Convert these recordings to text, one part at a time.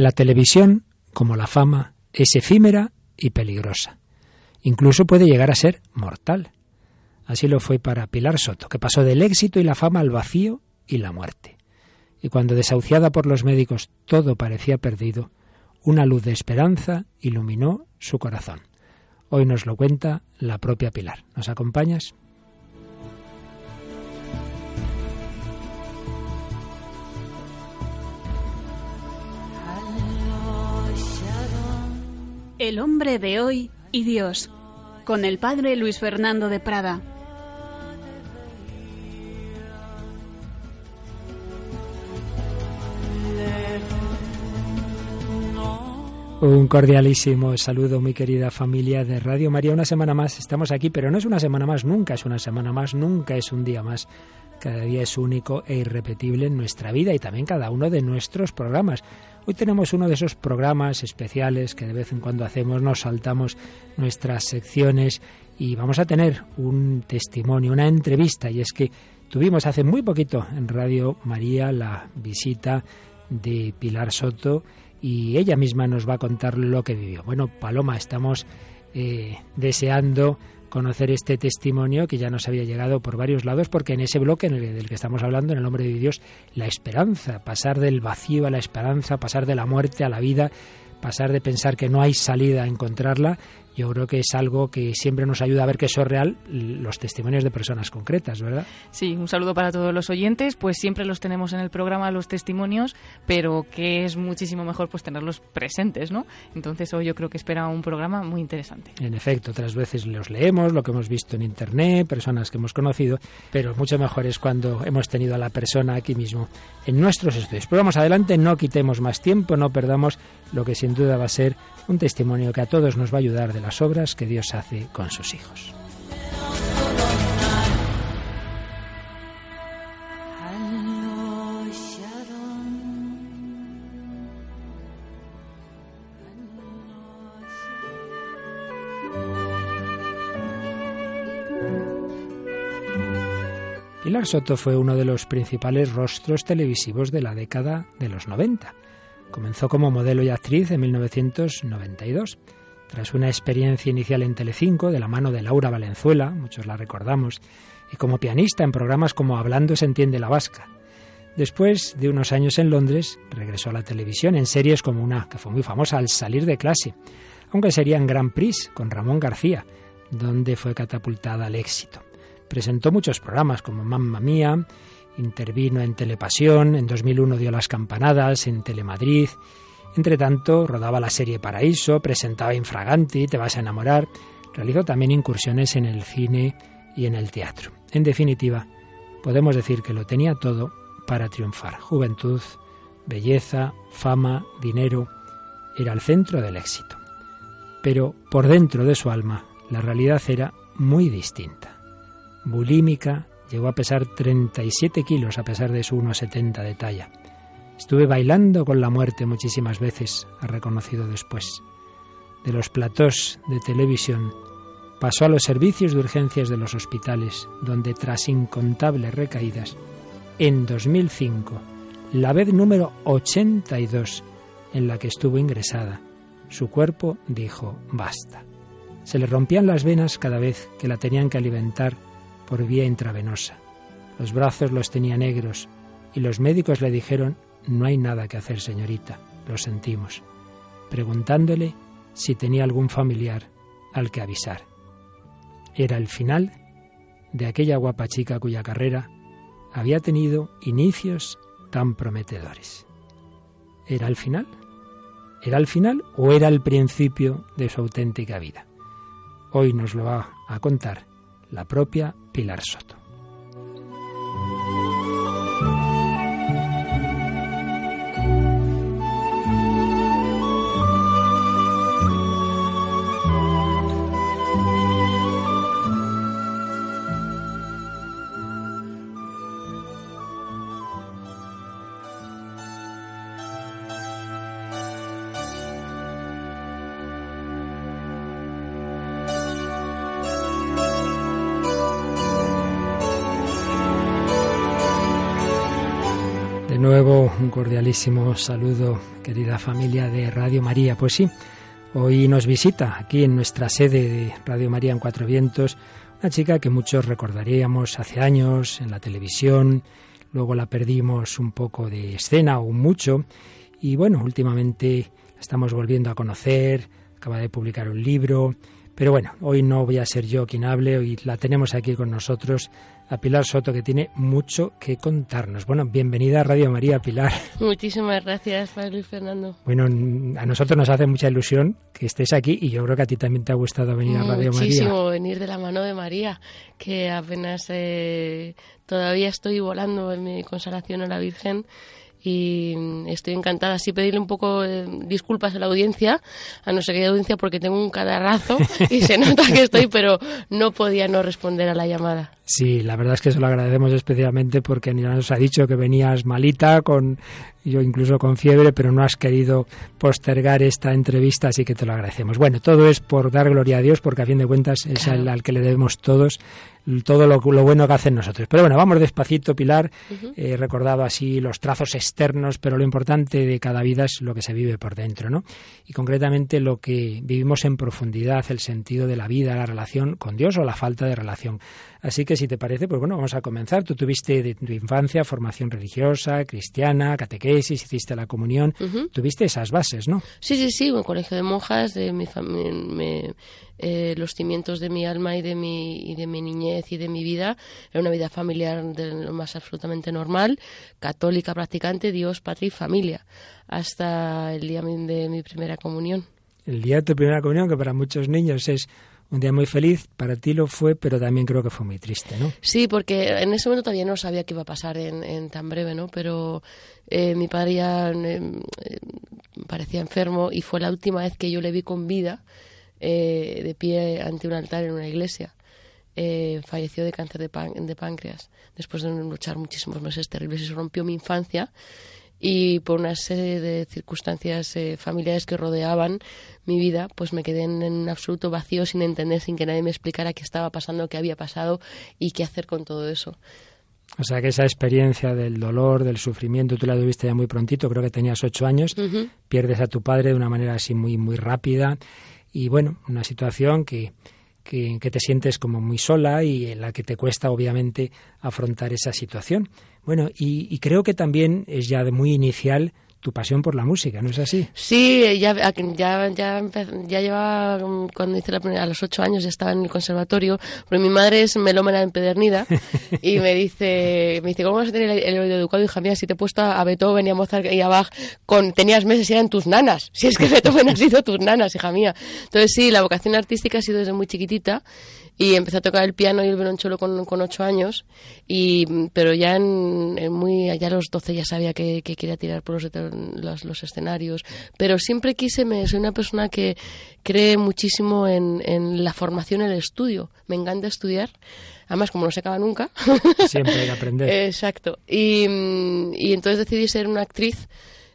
La televisión, como la fama, es efímera y peligrosa. Incluso puede llegar a ser mortal. Así lo fue para Pilar Soto, que pasó del éxito y la fama al vacío y la muerte. Y cuando desahuciada por los médicos todo parecía perdido, una luz de esperanza iluminó su corazón. Hoy nos lo cuenta la propia Pilar. ¿Nos acompañas? El hombre de hoy y Dios, con el padre Luis Fernando de Prada. Un cordialísimo saludo, mi querida familia de Radio María. Una semana más estamos aquí, pero no es una semana más, nunca es una semana más, nunca es un día más. Cada día es único e irrepetible en nuestra vida y también cada uno de nuestros programas. Hoy tenemos uno de esos programas especiales que de vez en cuando hacemos, nos saltamos nuestras secciones y vamos a tener un testimonio, una entrevista. Y es que tuvimos hace muy poquito en Radio María la visita de Pilar Soto y ella misma nos va a contar lo que vivió. Bueno, Paloma, estamos eh, deseando conocer este testimonio que ya nos había llegado por varios lados, porque en ese bloque en el, del que estamos hablando, en el nombre de Dios, la esperanza, pasar del vacío a la esperanza, pasar de la muerte a la vida, pasar de pensar que no hay salida a encontrarla yo creo que es algo que siempre nos ayuda a ver que eso es real, los testimonios de personas concretas, ¿verdad? Sí, un saludo para todos los oyentes, pues siempre los tenemos en el programa los testimonios, pero que es muchísimo mejor pues tenerlos presentes, ¿no? Entonces hoy yo creo que espera un programa muy interesante. En efecto, otras veces los leemos, lo que hemos visto en internet, personas que hemos conocido, pero mucho mejor es cuando hemos tenido a la persona aquí mismo en nuestros estudios. Pero vamos adelante, no quitemos más tiempo, no perdamos lo que sin duda va a ser un testimonio que a todos nos va a ayudar de las obras que Dios hace con sus hijos. Pilar Soto fue uno de los principales rostros televisivos de la década de los 90 Comenzó como modelo y actriz en 1992. Tras una experiencia inicial en Telecinco, de la mano de Laura Valenzuela, muchos la recordamos, y como pianista en programas como Hablando se entiende la vasca. Después de unos años en Londres, regresó a la televisión en series como una que fue muy famosa al salir de clase, aunque sería en Grand Prix con Ramón García, donde fue catapultada al éxito. Presentó muchos programas como Mamma Mía Intervino en Telepasión, en 2001 dio las campanadas, en Telemadrid. Entre tanto, rodaba la serie Paraíso, presentaba Infraganti, Te vas a enamorar. Realizó también incursiones en el cine y en el teatro. En definitiva, podemos decir que lo tenía todo para triunfar. Juventud, belleza, fama, dinero. Era el centro del éxito. Pero por dentro de su alma, la realidad era muy distinta. Bulímica, Llegó a pesar 37 kilos a pesar de su 1,70 de talla. Estuve bailando con la muerte muchísimas veces, ha reconocido después. De los platós de televisión pasó a los servicios de urgencias de los hospitales, donde tras incontables recaídas, en 2005, la vez número 82 en la que estuvo ingresada, su cuerpo dijo basta. Se le rompían las venas cada vez que la tenían que alimentar por vía intravenosa. Los brazos los tenía negros y los médicos le dijeron, no hay nada que hacer, señorita, lo sentimos, preguntándole si tenía algún familiar al que avisar. Era el final de aquella guapa chica cuya carrera había tenido inicios tan prometedores. ¿Era el final? ¿Era el final o era el principio de su auténtica vida? Hoy nos lo va a contar la propia Pilar Soto. Cordialísimo saludo, querida familia de Radio María. Pues sí, hoy nos visita aquí en nuestra sede de Radio María en Cuatro Vientos una chica que muchos recordaríamos hace años en la televisión, luego la perdimos un poco de escena o mucho y bueno, últimamente la estamos volviendo a conocer, acaba de publicar un libro, pero bueno, hoy no voy a ser yo quien hable, hoy la tenemos aquí con nosotros a Pilar Soto, que tiene mucho que contarnos. Bueno, bienvenida a Radio María, Pilar. Muchísimas gracias, Pablo y Fernando. Bueno, a nosotros nos hace mucha ilusión que estés aquí y yo creo que a ti también te ha gustado venir a Radio María. Muchísimo venir de la mano de María, que apenas eh, todavía estoy volando en mi consagración a la Virgen y estoy encantada. Sí pedirle un poco de disculpas a la audiencia, a no ser que audiencia porque tengo un cadarrazo y se nota que estoy, pero no podía no responder a la llamada. Sí, la verdad es que se lo agradecemos especialmente porque ya nos ha dicho que venías malita, con yo incluso con fiebre, pero no has querido postergar esta entrevista, así que te lo agradecemos. Bueno, todo es por dar gloria a Dios, porque a fin de cuentas es al que le debemos todos todo lo, bueno que hacen nosotros. Pero bueno, vamos despacito, Pilar. He recordado así los trazos externos, pero lo importante de cada vida es lo que se vive por dentro, ¿no? Y concretamente lo que vivimos en profundidad, el sentido de la vida, la relación con Dios o la falta de relación. Así que si te parece, pues bueno, vamos a comenzar. Tú tuviste de tu infancia formación religiosa, cristiana, catequesis, hiciste la comunión. Tuviste esas bases, ¿no? Sí, sí, sí, un colegio de monjas, de mi familia eh, los cimientos de mi alma y de mi, y de mi niñez y de mi vida. Era una vida familiar de lo más absolutamente normal, católica practicante, Dios, patria y familia, hasta el día de mi primera comunión. El día de tu primera comunión, que para muchos niños es un día muy feliz, para ti lo fue, pero también creo que fue muy triste, ¿no? Sí, porque en ese momento todavía no sabía qué iba a pasar en, tan breve, ¿no? Pero eh, mi padre ya eh, parecía enfermo y fue la última vez que yo le vi con vida eh, de pie ante un altar en una iglesia. Eh, falleció de cáncer de, de, páncreas después de luchar muchísimos meses terribles y se rompió mi infancia y por una serie de circunstancias eh, familiares que rodeaban mi vida, pues me quedé en, un absoluto vacío sin entender, sin que nadie me explicara qué estaba pasando, qué había pasado y qué hacer con todo eso. O sea que esa experiencia del dolor, del sufrimiento, tú la tuviste ya muy prontito, creo que tenías ocho años, pierdes a tu padre de una manera así muy, muy rápida y bueno, una situación que, que, te sientes como muy sola y en la que te cuesta obviamente afrontar esa situación. Bueno, y, y creo que también es ya de muy inicial tu pasión por la música, ¿no es así? Sí, ya, ya, ya, ya llevaba, mm, cuando hice la primera, a los ocho años ya estaba en el conservatorio, porque mi madre es melómana empedernida y me dice, me dice, ¿cómo vas a tener el, oído educado, hija mía, si te he puesto a Beethoven y a Mozart y a Bach con, tenías meses y eran tus nanas, si es que Beethoven ha sido tus nanas, hija mía. Entonces sí, la vocación artística ha sido desde muy chiquitita y empecé a tocar el piano y el violonchelo con, con ocho años, y, pero ya en, muy allá a los doce ya sabía que, quería tirar por los, los, escenarios, pero siempre quise, me, soy una persona que cree muchísimo en, en la formación, en el estudio, me encanta estudiar, además como no se acaba nunca. Siempre hay que aprender. Exacto, y, y entonces decidí ser una actriz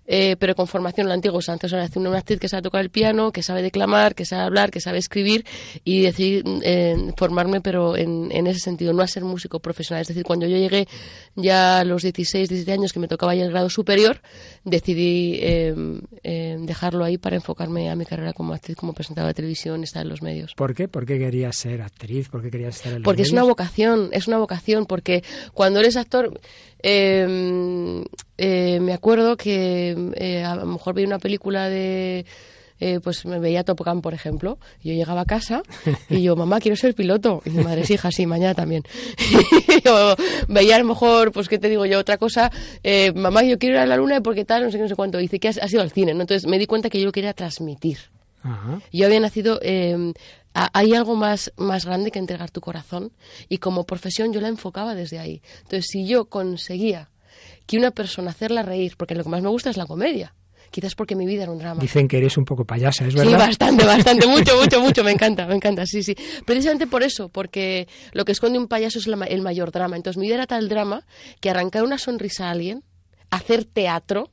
eh, pero con formación la antigua. antes era una actriz que sabe tocar el piano, que sabe declamar, que sabe hablar, que sabe escribir y decidí eh, formarme, pero en, en, ese sentido, no a ser músico profesional. Es decir, cuando yo llegué ya a los 16, 17 años, que me tocaba ya el grado superior, decidí em, dejarlo ahí para enfocarme a mi carrera como actriz, como presentadora de televisión, estar en los medios. ¿Por qué? ¿Por qué querías ser actriz? ¿Por qué querías estar en los Porque es una vocación, es una vocación, porque cuando eres actor eh, eh, me acuerdo que eh, a lo mejor veía una película de... Eh, pues me veía Top Gun, por ejemplo. Y yo llegaba a casa y yo, mamá, quiero ser piloto. Y mi madre, es hija, sí, mañana también. yo veía a lo mejor, pues, ¿qué te digo yo? Otra cosa, mamá, yo quiero ir a la luna porque tal, no sé qué, no sé cuánto. dice que has, ido al cine, ¿no? Entonces me di cuenta que yo quería transmitir. Yo había nacido eh, hay algo más, más grande que entregar tu corazón y como profesión yo la enfocaba desde ahí. Entonces, si yo conseguía que una persona hacerla reír, porque lo que más me gusta es la comedia, quizás porque mi vida era un drama. Dicen que eres un poco payasa, ¿es verdad? Sí, bastante, bastante, mucho, mucho, mucho, me encanta, me encanta, sí, sí. Precisamente por eso, porque lo que esconde un payaso es el mayor drama. Entonces mi vida era tal drama que arrancar una sonrisa a alguien, hacer teatro,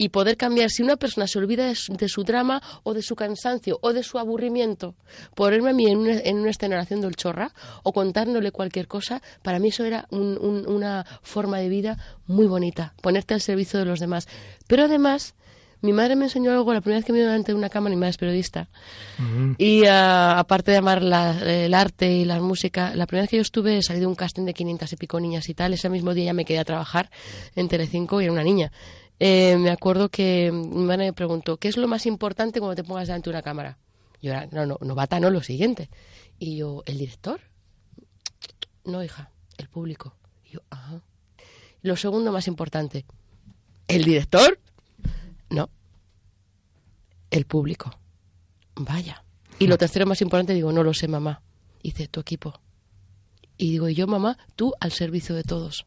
y poder cambiar. Si una persona se olvida de su, drama o de su cansancio o de su aburrimiento, ponerme a mí en una, en una escenación del chorra o contándole cualquier cosa, para mí eso era una forma de vida muy bonita, ponerte al servicio de los demás. Pero además, mi madre me enseñó algo la primera vez que me dio delante de una cámara, mi madre es periodista. Y ah, aparte de amar el arte y la música, la primera vez que yo estuve salí de un casting de 500 y pico niñas y tal. Ese mismo día ya me quedé a trabajar en Telecinco y era una niña. Eh, me acuerdo que mi madre me preguntó, ¿qué es lo más importante cuando te pongas delante de una cámara? Yo era, no, no, novata no, lo siguiente. Y yo, ¿el director? No, hija, el público. Y yo, ajá. Lo segundo más importante, ¿el director? No, el público. Vaya. Y lo tercero más importante, digo, no lo sé, mamá. Dice, tu equipo. Y digo, y yo, mamá, tú al servicio de todos.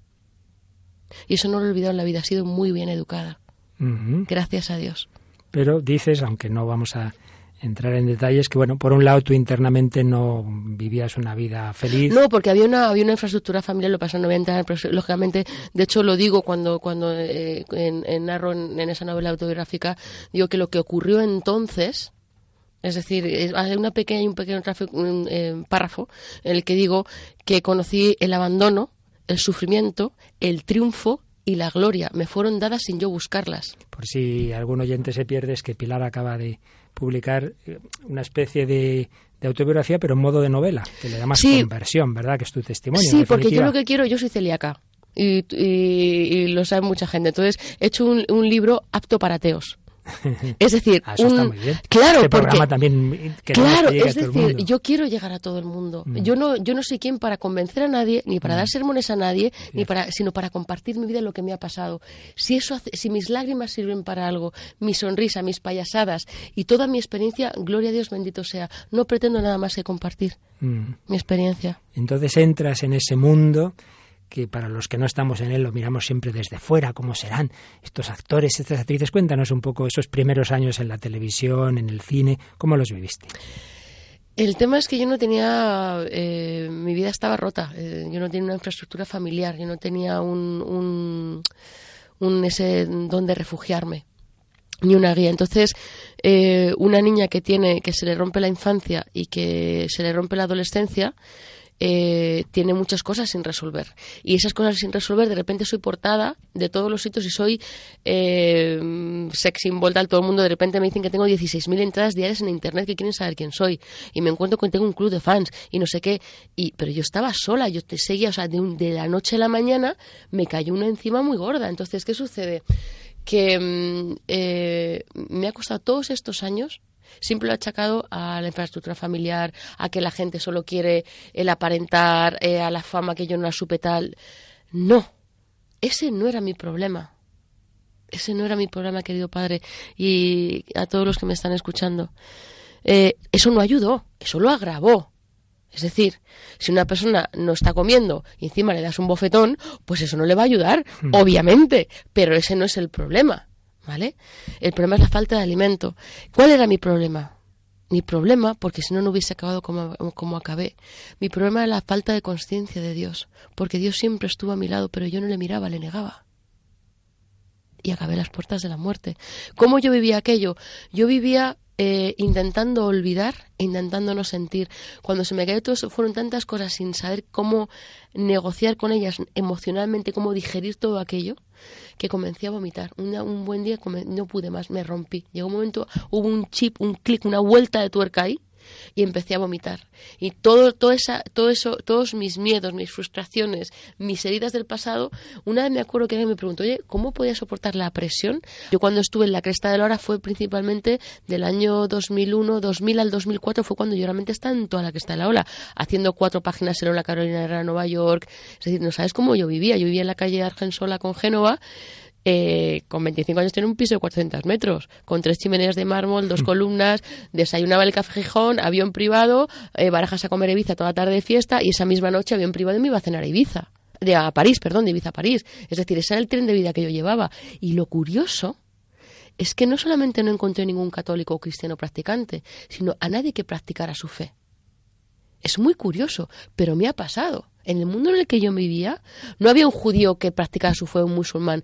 Y eso no lo he olvidado en la vida, ha sido muy bien educada. Gracias a Dios. Pero dices, aunque no vamos a entrar en detalles, que bueno, por un lado tú internamente no vivías una vida feliz. No, porque había una, había una infraestructura familiar, lo pasó no voy a entrar, pero lógicamente, de hecho lo digo cuando, cuando eh, en, narro en, esa novela autobiográfica, digo que lo que ocurrió entonces, es decir, hay una pequeña, un pequeño eh, párrafo en el que digo que conocí el abandono, el sufrimiento, el triunfo y la gloria. Me fueron dadas sin yo buscarlas. Por si algún oyente se pierde, es que Pilar acaba de publicar eh, una especie de, autobiografía, pero en modo de novela, que le da más conversión, ¿verdad? Que es tu testimonio. Sí, porque yo lo que quiero, yo soy celíaca. Y, y, lo sabe mucha gente. Entonces, he hecho un, un libro apto para ateos. Es decir, ah, un, claro, este programa también claro, es decir, yo quiero llegar a todo el mundo. Mm. Yo no, yo no soy quien para convencer a nadie, ni para mm. dar sermones a nadie, ni para, sino para compartir mi vida lo que me ha pasado. Si eso, si mis lágrimas sirven para algo, mi sonrisa, mis payasadas y toda mi experiencia, gloria a Dios bendito sea. No pretendo nada más que compartir mm. mi experiencia. Entonces entras en ese mundo que para los que no estamos en él lo miramos siempre desde fuera, cómo serán estos actores, estas actrices. Cuéntanos un poco esos primeros años en la televisión, en el cine, ¿cómo los viviste? El tema es que yo no tenía, eh, mi vida estaba rota, eh, yo no tenía una infraestructura familiar, yo no tenía un, un, ese donde refugiarme ni una guía. Entonces, eh, una niña que tiene, que se le rompe la infancia y que se le rompe la adolescencia, eh, tiene muchas cosas sin resolver. Y esas cosas sin resolver, de repente soy portada de todos los sitios y soy eh, sex symbol. Todo el mundo de repente me dicen que tengo 16.000 entradas diarias en Internet que quieren saber quién soy. Y me encuentro con tengo un club de fans y no sé qué. Y, pero yo estaba sola, yo te seguía, o sea, de, de la noche a la mañana me cayó una encima muy gorda. Entonces, ¿qué sucede? Que mm, eh, me ha costado todos estos años Siempre lo he achacado a la infraestructura familiar, a que la gente solo quiere el aparentar, eh, a la fama que yo no la supe tal. No, ese no era mi problema. Ese no era mi problema, querido padre, y a todos los que me están escuchando. Eh, eso no ayudó, eso lo agravó. Es decir, si una persona no está comiendo y encima le das un bofetón, pues eso no le va a ayudar, hmm. obviamente, pero ese no es el problema. ¿Vale? El problema es la falta de alimento. ¿Cuál era mi problema? Mi problema, porque si no, no hubiese acabado como, como acabé. Mi problema era la falta de conciencia de Dios, porque Dios siempre estuvo a mi lado, pero yo no le miraba, le negaba. Y acabé las puertas de la muerte. ¿Cómo yo vivía aquello? Yo vivía eh, intentando olvidar intentando no sentir. Cuando se me cayó todo fueron tantas cosas sin saber cómo negociar con ellas emocionalmente, cómo digerir todo aquello, que comencé a vomitar. un buen día no pude más, me rompí. Llegó un momento, hubo un chip, un clic, una vuelta de tuerca ahí y empecé a vomitar. Y todo, todo, esa, todo eso, todos mis miedos, mis frustraciones, mis heridas del pasado, una vez me acuerdo que alguien me preguntó, oye, ¿cómo podía soportar la presión? Yo cuando estuve en la cresta de la hora fue principalmente del año 2001, 2000 al 2004, fue cuando yo realmente estaba en toda la cresta de la ola, haciendo cuatro páginas en la Carolina de Nueva York. Es decir, no sabes cómo yo vivía. Yo vivía en la calle Argensola con Génova eh, con 25 años tiene un piso de 400 metros, con tres chimeneas de mármol, dos mm. columnas, desayunaba el café Gijón, avión privado, eh, barajas a comer Ibiza toda tarde de fiesta y esa misma noche avión privado me iba a cenar a Ibiza. De a París, perdón, de Ibiza a París. Es decir, ese era el tren de vida que yo llevaba. Y lo curioso es que no solamente no encontré ningún católico o cristiano practicante, sino a nadie que practicara su fe. Es muy curioso, pero me ha pasado. En el mundo en el que yo vivía, no había un judío que practicara su fe o un musulmán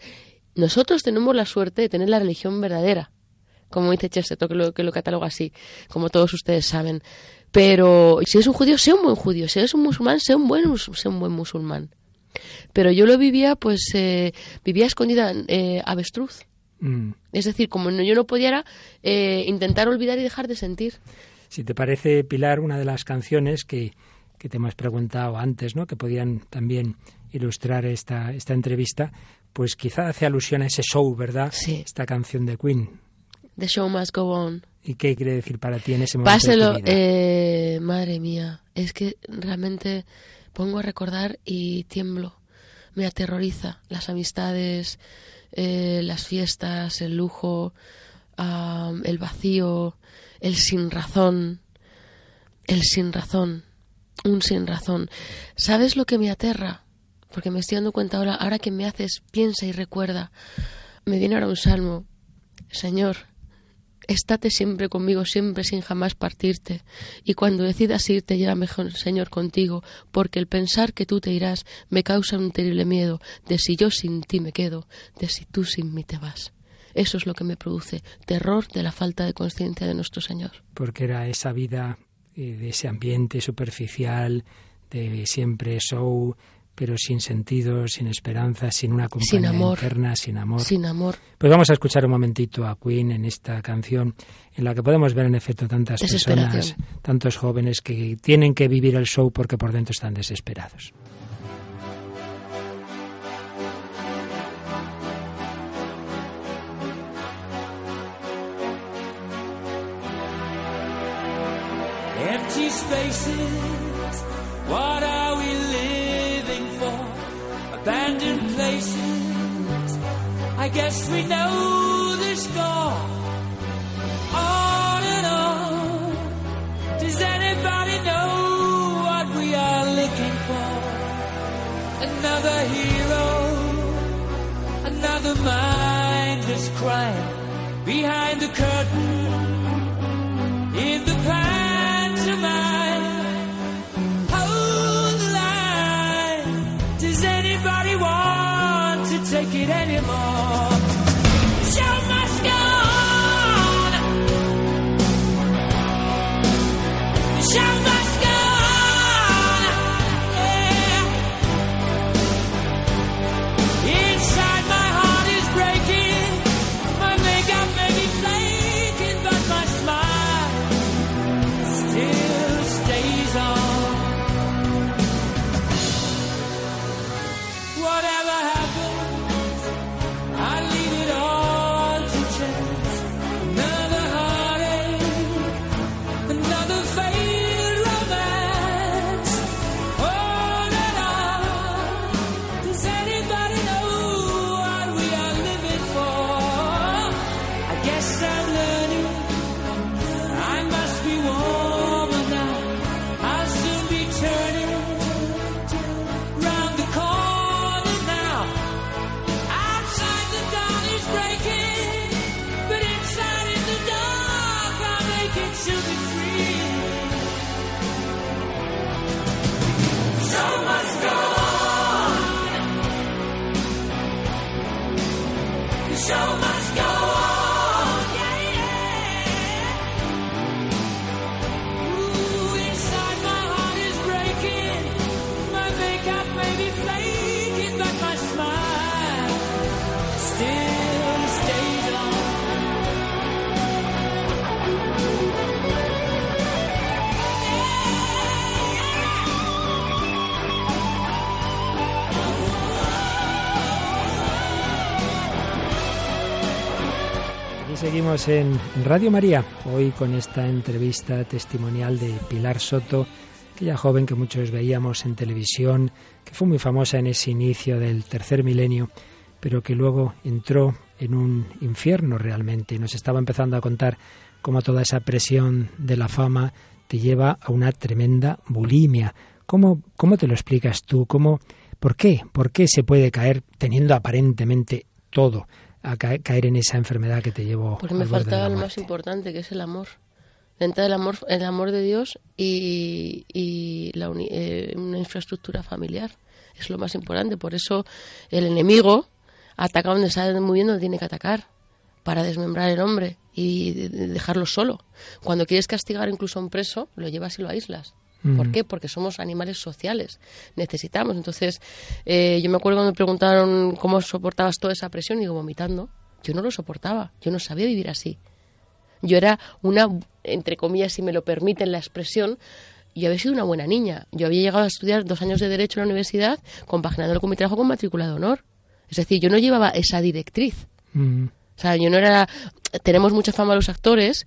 Nosotros tenemos la suerte de tener la religión verdadera, como dice Chesterton, que lo, que lo cataloga así, como todos ustedes saben. Pero si eres un judío, sé un buen judío. Si eres un musulmán, sé un buen, sé un buen musulmán. Pero yo lo vivía, pues, eh, vivía escondida eh, avestruz. Mm. Es decir, como yo no podía eh, intentar olvidar y dejar de sentir. Si te parece, Pilar, una de las canciones que, que te hemos preguntado antes, ¿no? que podían también ilustrar esta, esta entrevista, pues quizá hace alusión a ese show, ¿verdad? Sí. Esta canción de Queen. The show must go on. ¿Y qué quiere decir para ti en ese momento? Páselo, eh, madre mía, es que realmente pongo a recordar y tiemblo. Me aterroriza las amistades, eh, las fiestas, el lujo, el vacío, el sin razón, el sin razón, un sin razón. ¿Sabes lo que me aterra? Porque me estoy dando cuenta ahora, ahora que me haces, piensa y recuerda. Me viene ahora un salmo. Señor, estate siempre conmigo, siempre sin jamás partirte. Y cuando decidas irte, llévame, Señor, contigo, porque el pensar que tú te irás me causa un terrible miedo de si yo sin ti me quedo, de si tú sin mí te vas. Eso es lo que me produce terror de la falta de conciencia de nuestro Señor. Porque era esa vida eh, de ese ambiente superficial, de siempre show, pero sin sentido, sin esperanza, sin una compañía sin interna, sin amor. Sin amor. Pues vamos a escuchar un momentito a Queen en esta canción en la que podemos ver en efecto tantas personas, tantos jóvenes que tienen que vivir el show porque por dentro están desesperados. Abandoned places. I guess we know the score. On and on. Does anybody know what we are looking for? Another hero, another mindless crime behind the curtain in the pantomime. En Radio María, hoy con esta entrevista testimonial de Pilar Soto, aquella joven que muchos veíamos en televisión, que fue muy famosa en ese inicio del tercer milenio, pero que luego entró en un infierno realmente. Nos estaba empezando a contar cómo toda esa presión de la fama te lleva a una tremenda bulimia. ¿Cómo, cómo te lo explicas tú? ¿Cómo, ¿Por qué? ¿Por qué se puede caer teniendo aparentemente todo? A caer en esa enfermedad que te llevó. Porque me faltaba lo más importante, que es el amor. Dentro del amor, el amor de Dios y, y la eh, una infraestructura familiar. Es lo más importante. Por eso el enemigo ataca donde está muy bien donde tiene que atacar para desmembrar el hombre y dejarlo solo. Cuando quieres castigar incluso a un preso, lo llevas y lo aíslas. ¿Por qué? Porque somos animales sociales, necesitamos. Entonces, eh, yo me acuerdo cuando me preguntaron cómo soportabas toda esa presión y digo, vomitando. Yo no lo soportaba, yo no sabía vivir así. Yo era una, entre comillas, si me lo permiten la expresión, yo había sido una buena niña. Yo había llegado a estudiar dos años de Derecho en la universidad, compaginándolo con mi trabajo con matrícula de honor. Es decir, yo no llevaba esa directriz. O sea, yo no era... Tenemos mucha fama los actores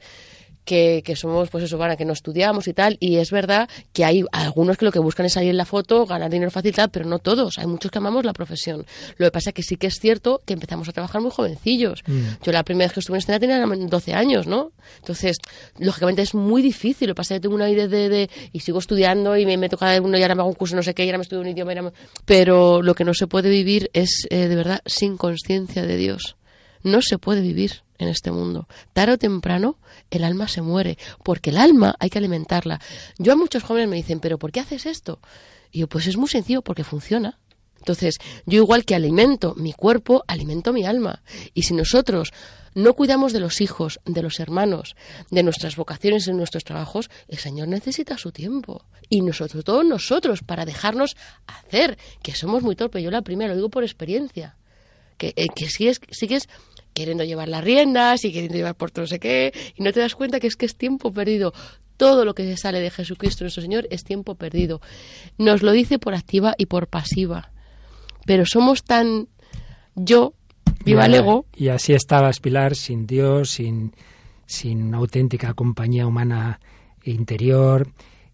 que, que, somos, pues eso, para que no estudiamos y tal, y es verdad que hay algunos que lo que buscan es salir en la foto, ganar dinero fácil tal, pero no todos, hay muchos que amamos la profesión. Lo que pasa es que sí que es cierto que empezamos a trabajar muy jovencillos. Mm. Yo la primera vez que estuve en escena tenía 12 años, ¿no? Entonces, lógicamente es muy difícil, lo que pasa es que tengo una idea de, y sigo estudiando y me, me toca uno y ahora me hago un curso no sé qué, y ahora me estudio un idioma, pero lo que no se puede vivir es, eh, de verdad, sin conciencia de Dios. No se puede vivir en este mundo. Tarde o temprano el alma se muere, porque el alma hay que alimentarla. Yo a muchos jóvenes me dicen, pero ¿por qué haces esto? Y yo, pues es muy sencillo, porque funciona. Entonces, yo igual que alimento mi cuerpo, alimento mi alma. Y si nosotros no cuidamos de los hijos, de los hermanos, de nuestras vocaciones y nuestros trabajos, el Señor necesita su tiempo. Y nosotros, todos nosotros, para dejarnos hacer, que somos muy torpes. Yo la primera lo digo por experiencia. Que, eh, que sigues, sigues queriendo llevar las riendas y queriendo llevar por no sé qué, y no te das cuenta que es que es tiempo perdido. Todo lo que se sale de Jesucristo nuestro Señor es tiempo perdido. Nos lo dice por activa y por pasiva. Pero somos tan yo, viva el ego. Y así estabas, Pilar, sin Dios, sin, sin una auténtica compañía humana interior,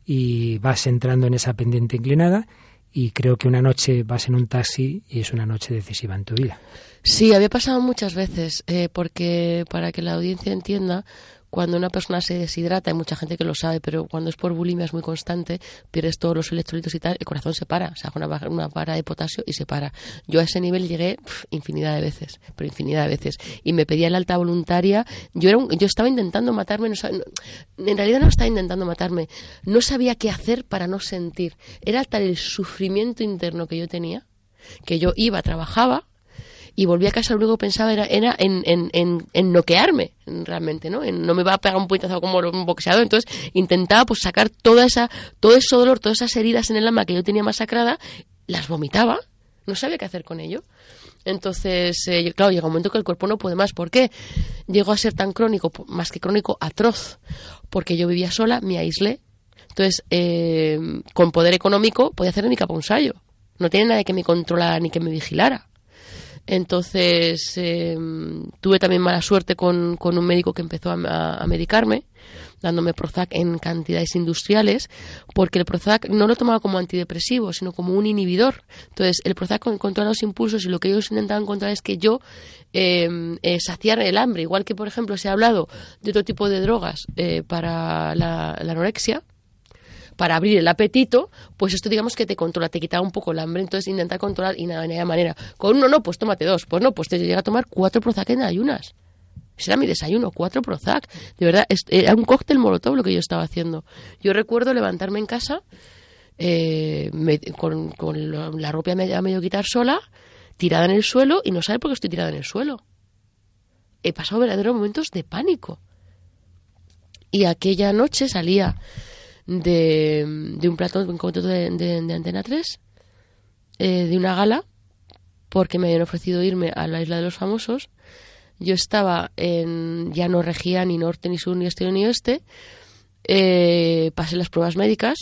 y vas entrando en esa pendiente inclinada, y creo que una noche vas en un taxi y es una noche decisiva en tu vida. Sí, había pasado muchas veces, eh, porque para que la audiencia entienda, cuando una persona se deshidrata, hay mucha gente que lo sabe, pero cuando es por bulimia es muy constante, pierdes todos los electrolitos y tal, el corazón se para, se hace una, una para de potasio y se para. Yo a ese nivel llegué infinidad de veces, pero infinidad de veces. Y me pedía la alta voluntaria, yo, era yo estaba intentando matarme, en realidad no estaba intentando matarme, no sabía qué hacer para no sentir. Era tal el sufrimiento interno que yo tenía, que yo iba, trabajaba, y volví a casa, lo único que pensaba era, era en, en, en, en noquearme, realmente, ¿no? No me va a pegar un puñetazo como un boxeador. Entonces intentaba pues sacar toda esa, todo ese dolor, todas esas heridas en el alma que yo tenía masacrada, las vomitaba, no sabía qué hacer con ello. Entonces, eh, claro, llega un momento que el cuerpo no puede más. ¿Por qué? Llegó a ser tan crónico, más que crónico, atroz. Porque yo vivía sola, me aislé. Entonces, eh, con poder económico podía hacer ni sallo. No tiene nadie que me controlara ni que me vigilara. Entonces em, tuve también mala suerte con, con, un médico que empezó a, medicarme, dándome Prozac en cantidades industriales, porque el Prozac no lo tomaba como antidepresivo, sino como un inhibidor. Entonces el Prozac controla los impulsos y lo que ellos intentaban controlar es que yo eh, saciar el hambre. Igual que, por ejemplo, se ha hablado de otro tipo de drogas eh, para la anorexia, para abrir el apetito, pues esto digamos que te controla, te quita un poco el hambre, entonces intentar controlar y nada, de ninguna manera. Con uno no, pues tómate dos, pues no, pues te llega a tomar cuatro Prozac en ayunas. Ese era mi desayuno, cuatro Prozac. De verdad, era un cóctel molotov lo que yo estaba haciendo. Yo recuerdo levantarme en casa eh, con, la ropa a medio, quitar sola, tirada en el suelo y no saber por qué estoy tirada en el suelo. He pasado verdaderos momentos de pánico. Y aquella noche salía de, de un plato de, de, de, Antena 3, eh, de una gala, porque me habían ofrecido irme a la Isla de los Famosos. Yo estaba en, ya no regía ni norte, ni sur, ni este, ni oeste. Eh, pasé las pruebas médicas,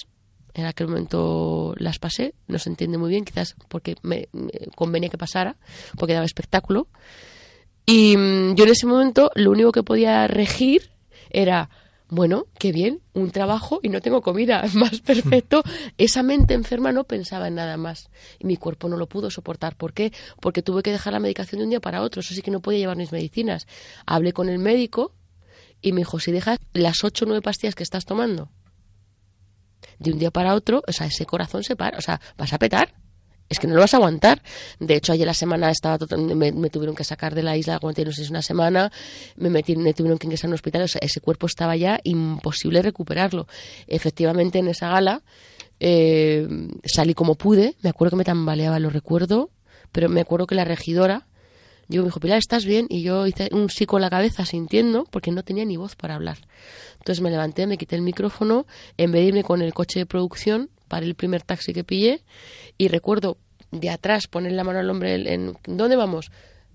en aquel momento las pasé, no se entiende muy bien, quizás porque me, convenía que pasara, porque daba espectáculo. Y mm, yo en ese momento lo único que podía regir era bueno, qué bien, un trabajo y no tengo comida, más perfecto. Esa mente enferma no pensaba en nada más y mi cuerpo no lo pudo soportar. ¿Por qué? Porque tuve que dejar la medicación de un día para otro, eso sí que no podía llevar mis medicinas. Hablé con el médico y me dijo, si dejas las ocho o nueve pastillas que estás tomando de un día para otro, o sea, ese corazón se para, o sea, vas a petar es que no lo vas a aguantar. De hecho, ayer la semana estaba me, me, tuvieron que sacar de la isla, aguanté no sé una semana, me, metí, me tuvieron que ingresar en un hospital, o sea, ese cuerpo estaba ya imposible recuperarlo. Efectivamente, en esa gala eh, salí como pude, me acuerdo que me tambaleaba, lo recuerdo, pero me acuerdo que la regidora Yo me dijo, Pilar, ¿estás bien? Y yo hice un sí con la cabeza sintiendo porque no tenía ni voz para hablar. Entonces me levanté, me quité el micrófono, en vez de irme con el coche de producción, para el primer taxi que pillé y recuerdo de atrás poner la mano al hombre en, ¿dónde vamos?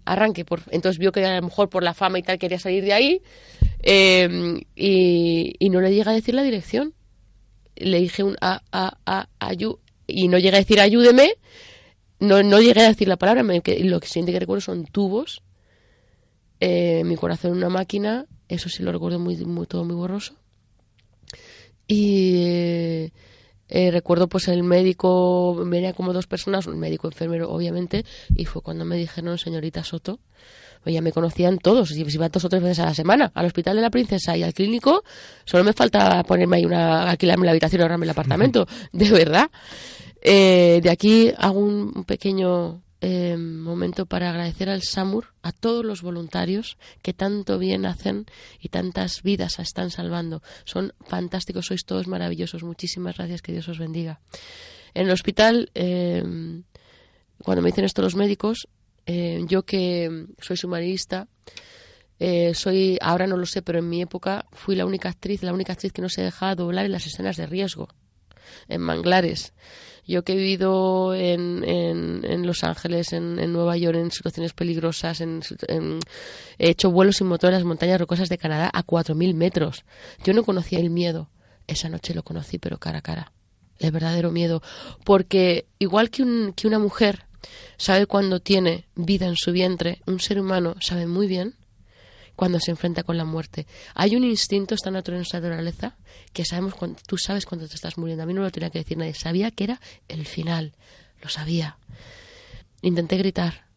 Arranque. Por, entonces vio que a lo mejor por la fama y tal quería salir de ahí em, y, no le llega a decir la dirección. Le dije un a, a, a, ayu, y no llegué a decir ayúdeme no, no llegué a decir la palabra, lo que siguiente que recuerdo son tubos, eh, mi corazón en una máquina, eso sí lo recuerdo muy, muy todo muy borroso. Y eh, recuerdo pues el médico, venía como dos personas, un médico enfermero obviamente, y fue cuando me dijeron, señorita Soto, pues ya me conocían todos, y iba dos o tres veces a la semana, al hospital de la princesa y al clínico, solo me falta ponerme ahí una, alquilarme la habitación, ahorrarme el apartamento, de verdad. Eh, de aquí hago un pequeño eh, momento para agradecer al SAMUR, a todos los voluntarios que tanto bien hacen y tantas vidas están salvando. Son fantásticos, sois todos maravillosos. Muchísimas gracias, que Dios os bendiga. En el hospital, eh, cuando me dicen esto los médicos, yo que soy submarinista, soy, ahora no lo sé, pero en mi época fui la única actriz, la única actriz que no se dejaba doblar en las escenas de riesgo, en manglares. Yo que he vivido en, en, Los Ángeles, en, Nueva York, en situaciones peligrosas, en, he hecho vuelos sin motor en las montañas rocosas de Canadá a 4.000 metros. Yo no conocía el miedo. Esa noche lo conocí, pero cara a cara. El verdadero miedo. Porque igual que, un, que una mujer sabe cuando tiene vida en su vientre, un ser humano sabe muy bien cuando se enfrenta con la muerte. Hay un instinto tan natural en nuestra naturaleza que sabemos cuando, tú sabes cuando te estás muriendo. A mí no lo tenía que decir nadie. Sabía que era el final. Lo sabía. Intenté gritar.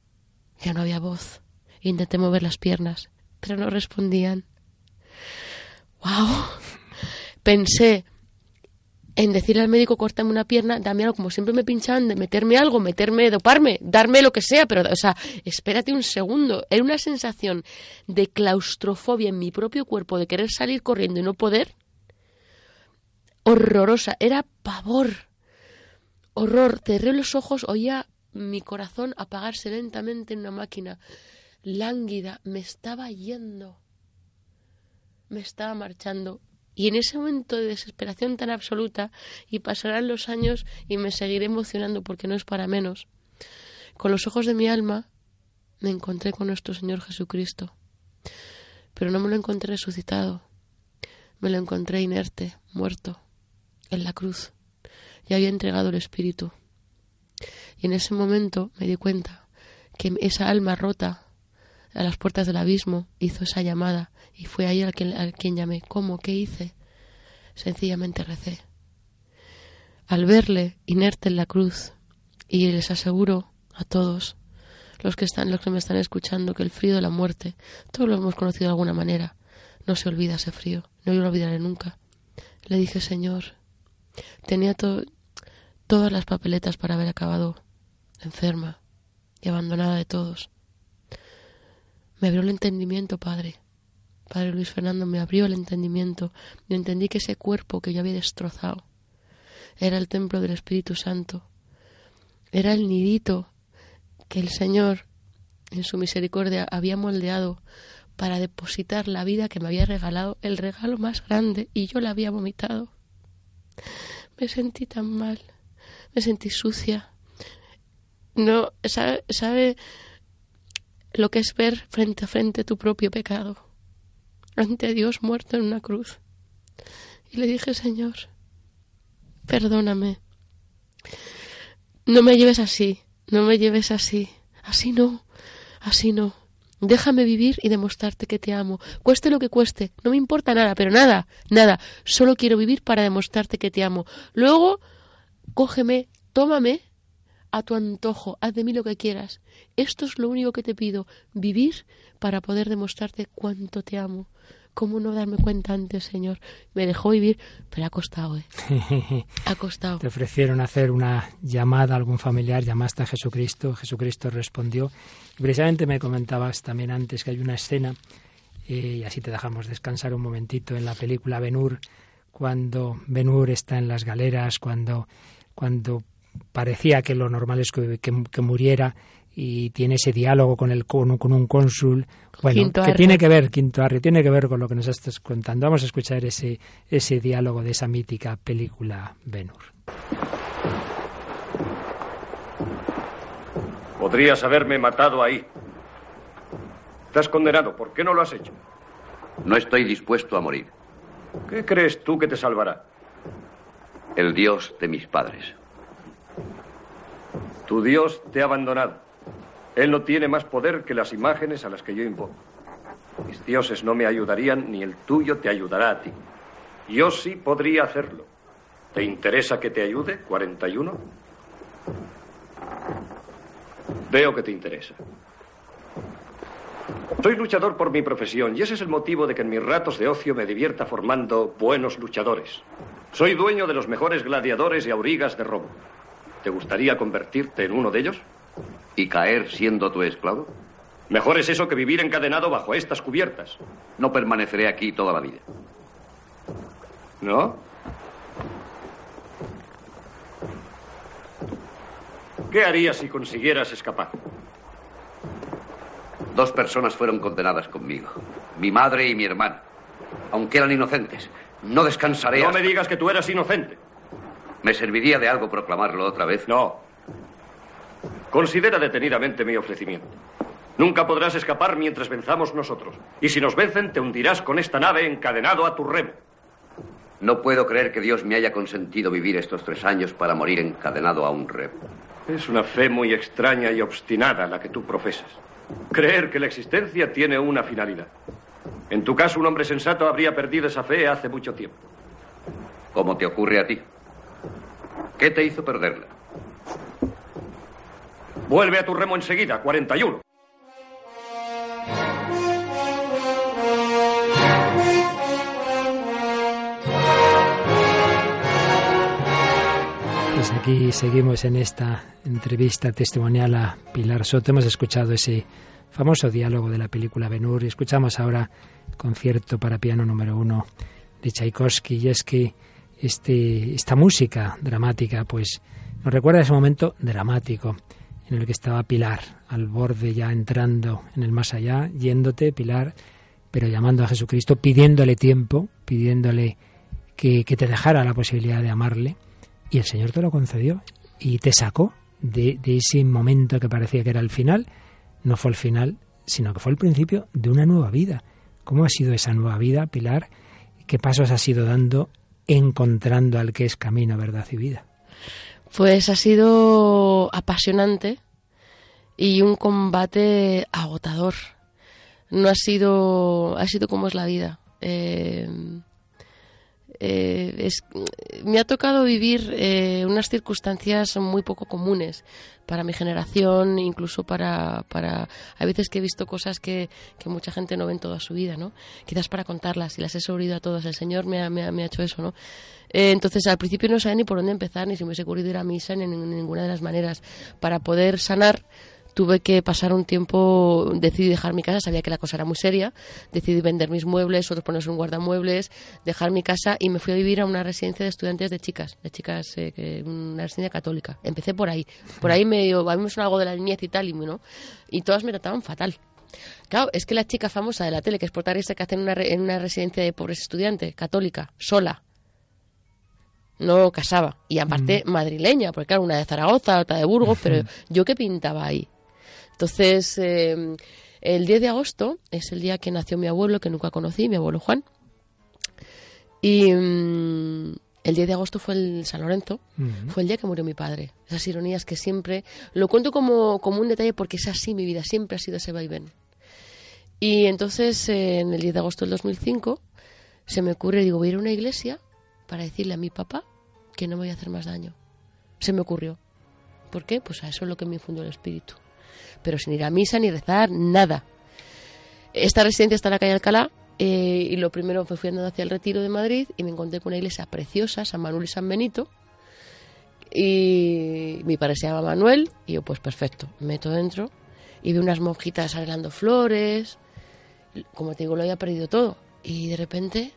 Ya no había voz. Intenté mover las piernas, pero no respondían. ¡Wow! Pensé, en decirle al médico, córtame una pierna, dame algo, como siempre me pinchaban, de meterme algo, meterme, doparme, darme lo que sea, pero, o sea, espérate un segundo. Era una sensación de claustrofobia en mi propio cuerpo, de querer salir corriendo y no poder. Horrorosa, era pavor. Horror. Cerré los ojos, oía mi corazón apagarse lentamente en una máquina. Lánguida, me estaba yendo. Me estaba marchando y en ese momento de desesperación tan absoluta, y pasarán los años y me seguiré emocionando porque no es para menos, con los ojos de mi alma me encontré con nuestro Señor Jesucristo. Pero no me lo encontré resucitado, me lo encontré inerte, muerto, en la cruz, y había entregado el Espíritu. Y en ese momento me di cuenta que esa alma rota a las puertas del abismo hizo esa llamada y fue ahí al quien, quien llamé. ¿Cómo? ¿Qué hice? Sencillamente recé. Al verle inerte en la cruz, y les aseguro a todos los que están, los que me están escuchando, que el frío de la muerte, todos lo hemos conocido de alguna manera, no se olvida ese frío, no lo olvidaré nunca. Le dije, Señor, tenía todas las papeletas para haber acabado enferma y abandonada de todos. Me abrió el entendimiento, Padre, Padre Luis Fernando me abrió el entendimiento y entendí que ese cuerpo que yo había destrozado era el templo del Espíritu Santo, era el nidito que el Señor en su misericordia había moldeado para depositar la vida que me había regalado, el regalo más grande, y yo la había vomitado. Me sentí tan mal, me sentí sucia. No, sabe, sabe lo que es ver frente a frente tu propio pecado ante Dios muerto en una cruz. Y le dije, Señor, perdóname. No me lleves así, no me lleves así. Así no, así no. Déjame vivir y demostrarte que te amo. Cueste lo que cueste, no me importa nada, pero nada, nada. Solo quiero vivir para demostrarte que te amo. Luego, cógeme, tómame a tu antojo, haz de mí lo que quieras. Esto es lo único que te pido, vivir para poder demostrarte cuánto te amo. ¿Cómo no darme cuenta antes, Señor? Me dejó vivir, pero ha costado, ¿eh? ha costado. Te ofrecieron hacer una llamada a algún familiar, llamaste a Jesucristo, Jesucristo respondió. Y precisamente me comentabas también antes que hay una escena, eh, y así te dejamos descansar un momentito, en la película Benur, cuando Benur está en las galeras, cuando, cuando parecía que lo normal es que, que muriera, y tiene ese diálogo con el con, con un cónsul bueno Quinto que Arre. tiene que ver Quinto Arre tiene que ver con lo que nos estás contando vamos a escuchar ese ese diálogo de esa mítica película Ben-Hur Podrías haberme matado ahí. Estás condenado. ¿Por qué no lo has hecho? No estoy dispuesto a morir. ¿Qué crees tú que te salvará? El Dios de mis padres. Tu Dios te ha abandonado. Él no tiene más poder que las imágenes a las que yo invoco. Mis dioses no me ayudarían, ni el tuyo te ayudará a ti. Yo sí podría hacerlo. ¿Te interesa que te ayude, 41? Veo que te interesa. Soy luchador por mi profesión y ese es el motivo de que en mis ratos de ocio me divierta formando buenos luchadores. Soy dueño de los mejores gladiadores y aurigas de Roma. ¿Te gustaría convertirte en uno de ellos? ¿Y caer siendo tu esclavo? Mejor es eso que vivir encadenado bajo estas cubiertas. No permaneceré aquí toda la vida. ¿No? ¿Qué harías si consiguieras escapar? Dos personas fueron condenadas conmigo. Mi madre y mi hermano. Aunque eran inocentes. No descansaré. No hasta- me digas que tú eras inocente. ¿Me serviría de algo proclamarlo otra vez? No. Considera detenidamente mi ofrecimiento. Nunca podrás escapar mientras venzamos nosotros. Y si nos vencen, te hundirás con esta nave encadenado a tu remo. No puedo creer que Dios me haya consentido vivir estos tres años para morir encadenado a un remo. Es una fe muy extraña y obstinada la que tú profesas. Creer que la existencia tiene una finalidad. En tu caso, un hombre sensato habría perdido esa fe hace mucho tiempo. ¿Cómo te ocurre a ti? ¿Qué te hizo perderla? Vuelve a tu remo enseguida, 41. Pues aquí seguimos en esta entrevista testimonial a Pilar Soto. Hemos escuchado ese famoso diálogo de la película Ben-Hur y escuchamos ahora el concierto para piano número uno de Tchaikovsky. Y es que este, esta música dramática pues nos recuerda ese momento dramático en el que estaba Pilar al borde ya entrando en el más allá, yéndote Pilar, pero llamando a Jesucristo, pidiéndole tiempo, pidiéndole que, que te dejara la posibilidad de amarle. Y el Señor te lo concedió y te sacó de, ese momento que parecía que era el final. No fue el final, sino que fue el principio de una nueva vida. ¿Cómo ha sido esa nueva vida, Pilar? ¿Qué pasos has ido dando encontrando al que es camino, verdad y vida? Pues ha sido apasionante y un combate agotador. No ha sido, ha sido como es la vida. Eh, eh, es, me ha tocado vivir eh, unas circunstancias muy poco comunes para mi generación, incluso para, para... Hay veces que he visto cosas que, que mucha gente no ve en toda su vida, ¿no? Quizás para contarlas y las he sobrevenido a todas. El Señor me ha, me ha, me ha hecho eso, ¿no? Eh, entonces, al principio no sabía ni por dónde empezar, ni si me hubiese ocurrido ir a misa, ni en ninguna de las maneras. Para poder sanar, tuve que pasar un tiempo, decidí dejar mi casa, sabía que la cosa era muy seria, decidí vender mis muebles, otros ponerse un guardamuebles, dejar mi casa y me fui a vivir a una residencia de estudiantes de chicas, de chicas, eh, que- una residencia católica. Empecé por ahí, por ahí medio, a mí me suena algo de la niñez y tal, y, ¿no? y todas me trataban fatal. Claro, es que la chica famosa de la tele, que es protagonista que hace en una, en una residencia de pobres estudiantes, católica, sola, no casaba. Y aparte madrileña, porque claro, una de Zaragoza, otra de Burgos, pero yo qué pintaba ahí. Entonces, eh, el 10 de agosto es el día que nació mi abuelo, que nunca conocí, mi abuelo Juan. Y mm, el 10 de agosto fue el San Lorenzo, fue el día que murió mi padre. Esas ironías que siempre... Lo cuento como, como un detalle porque es así mi vida, siempre ha sido ese vaivén. Y entonces, eh, en el 10 de agosto del 2005, se me ocurre, digo, voy a ir a una iglesia para decirle a mi papá que no me voy a hacer más daño. Se me ocurrió. ¿Por qué? Pues a eso es lo que me infundió el espíritu. Pero sin ir a misa ni rezar, nada. Esta residencia está en la calle Alcalá eh, y lo primero fue fui andando hacia el retiro de Madrid y me encontré con una iglesia preciosa, San Manuel y San Benito. Y mi padre se llama Manuel y yo pues perfecto, me meto dentro y veo unas monjitas arreglando flores. Como te digo, lo había perdido todo. Y de repente,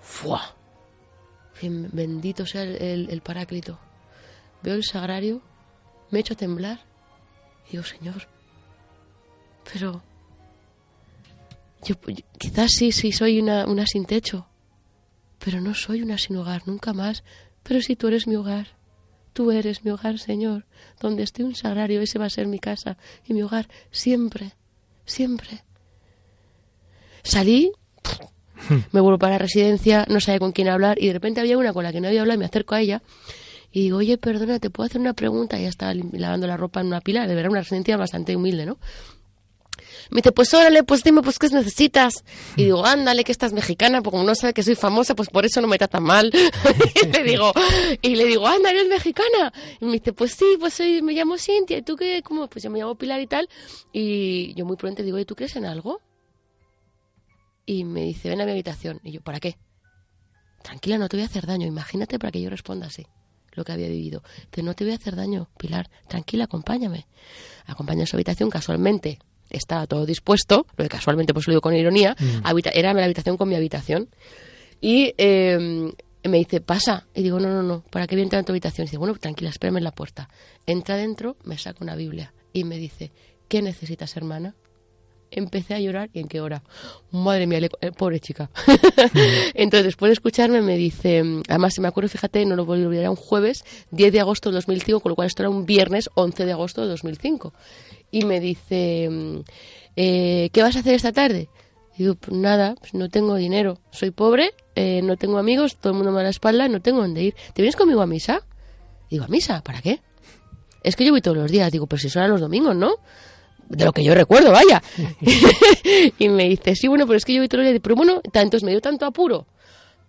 ¡fua! Bendito sea el, el- el Paráclito. Veo el sagrario, me echo a temblar digo, Señor, pero yo, quizás sí, sí soy una, una sin techo, pero no soy una sin hogar, nunca más. Pero si tú eres mi hogar, tú eres mi hogar, Señor. Donde esté un sagrario, ese va a ser mi casa y mi hogar siempre, siempre. Salí, me vuelvo para la residencia, no sabía con quién hablar y de repente había una con la que no había hablado y me acerco a ella y digo, oye, perdona, ¿te puedo hacer una pregunta? Y ya estaba lavando la ropa en una pila, de verdad una residencia bastante humilde, ¿no? Me dice, pues órale, pues dime, pues qué necesitas. Y digo, ándale, que estás mexicana, porque como no sabe que soy famosa, pues por eso no me trata mal. y le digo, y le digo, ándale, eres mexicana. Y me dice, pues sí, pues soy, me llamo Cintia. ¿Y tú qué? ¿Cómo? Pues yo me llamo Pilar y tal. Y yo muy prudente digo, ¿y tú crees en algo? Y me dice, ven a mi habitación. Y yo, ¿para qué? Tranquila, no te voy a hacer daño. Imagínate para que yo responda así lo que había vivido. Que no te voy a hacer daño, Pilar. Tranquila, acompáñame. Acompaña a su habitación casualmente estaba todo dispuesto, lo que casualmente pues lo digo con ironía, mm. era la habitación con mi habitación. Y em, me dice, pasa. Y digo, no, no, no, ¿para qué voy a entrar en tu habitación? Y dice, bueno, tranquila, espérame en la puerta. Entra dentro, me saca una Biblia y me dice, ¿qué necesitas, hermana? Empecé a llorar y en qué hora. Madre mía, eh, pobre chica. Mm. Entonces, después de escucharme, me dice, además, si me acuerdo, fíjate, no lo voy a olvidar, un jueves 10 de agosto de 2005, con lo cual esto era un viernes 11 de agosto de 2005 y me dice, eh, ¿qué vas a hacer esta tarde? Digo, pues nada, pues no tengo dinero, soy pobre, eh, no tengo amigos, todo el mundo me da la espalda, no tengo dónde ir. ¿Te vienes conmigo a misa? digo, ¿a misa? ¿Para qué? Es que yo voy todos los días, digo, pero si son los domingos, ¿no? De lo que yo recuerdo, vaya. y me dice, sí, bueno, pero es que yo voy todos los días, pero bueno, tantos me dio tanto apuro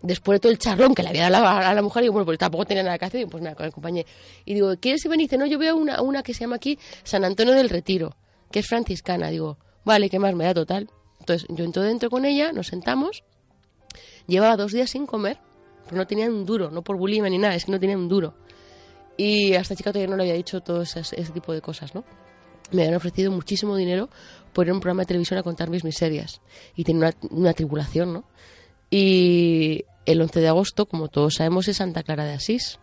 después de todo el charlón que le había dado a la, mujer, digo, bueno, pues tampoco tenía nada que hacer, y pues me acompañé. Y digo, ¿quieres venir? Dice, no, yo veo una, una que se llama aquí San Antonio del Retiro, que es franciscana. Digo, vale, ¿qué más me da total? Entonces yo entro dentro con ella, nos sentamos, llevaba dos días sin comer, pero no tenía un duro, no por bulimia ni nada, es que no tenía un duro. Y a esta chica todavía no le había dicho todo ese, tipo de cosas, ¿no? Me habían ofrecido muchísimo dinero por ir a un programa de televisión a contar mis miserias. Y tenía una, una tribulación, ¿no? Y el 11 de agosto, como todos sabemos, es Santa Clara de Asís.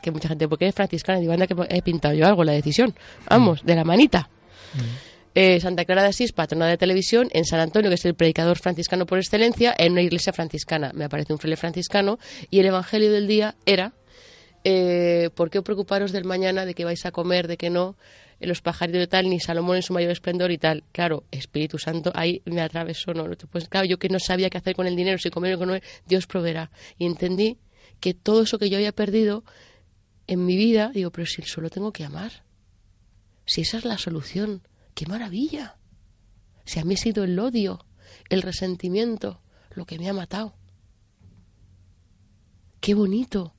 Que mucha gente, porque es franciscana, digo, anda que he pintado yo algo, la decisión. Vamos, de la manita. Mm. Eh, Santa Clara de Asís, patrona de televisión, en San Antonio, que es el predicador franciscano por excelencia, en una iglesia franciscana. Me aparece un fraile franciscano y el evangelio del día era eh, ¿por qué preocuparos del mañana, de que vais a comer, de que no? Los pajaritos de tal, ni Salomón en su mayor esplendor y tal. Claro, Espíritu Santo, ahí me atravesó, ¿no? Pues claro, yo que no sabía qué hacer con el dinero, si comer o no, Dios proveerá. Y entendí que todo eso que yo había perdido en mi vida, digo, pero si solo tengo que amar. Si esa es la solución, qué maravilla. Si a mí ha sido el odio, el resentimiento, lo que me ha matado. Qué bonito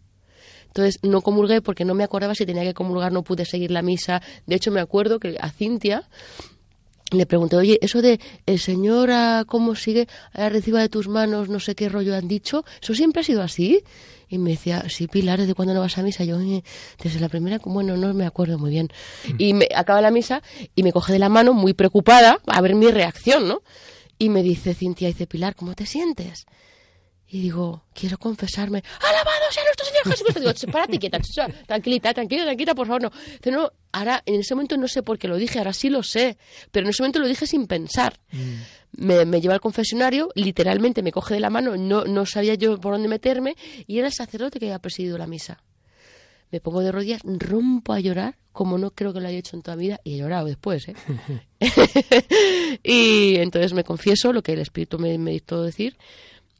entonces no comulgué porque no me acordaba si tenía que comulgar, no pude seguir la misa. De hecho, me acuerdo que a Cintia le pregunté, oye, eso de el Señor, a, ¿cómo sigue? A reciba de tus manos, no sé qué rollo han dicho, ¿eso siempre ha sido así? Y me decía, sí, Pilar, ¿desde cuándo no vas a misa? Yo, eh, desde la primera, bueno, no me acuerdo muy bien. Mm. Y me acaba la misa y me coge de la mano, muy preocupada, a ver mi reacción, ¿no? Y me dice Cintia, dice, Pilar, ¿cómo te sientes? Y digo, quiero confesarme. ¡Alabado sea nuestro Señor Jesucristo! Digo, párate quieta, tranquilita, tranquila, tranquila, por favor, no. no, ahora, en ese momento no sé por qué lo dije, ahora sí lo sé, pero en ese momento lo dije sin pensar. Mm. Me, me, lleva al confesionario, literalmente me coge de la mano, no, no sabía yo por dónde meterme, y era el sacerdote que había presidido la misa. Me pongo de rodillas, rompo a llorar, como no creo que lo haya hecho en toda mi vida, y he llorado después, ¿eh? y entonces me confieso lo que el Espíritu me, me dictó decir,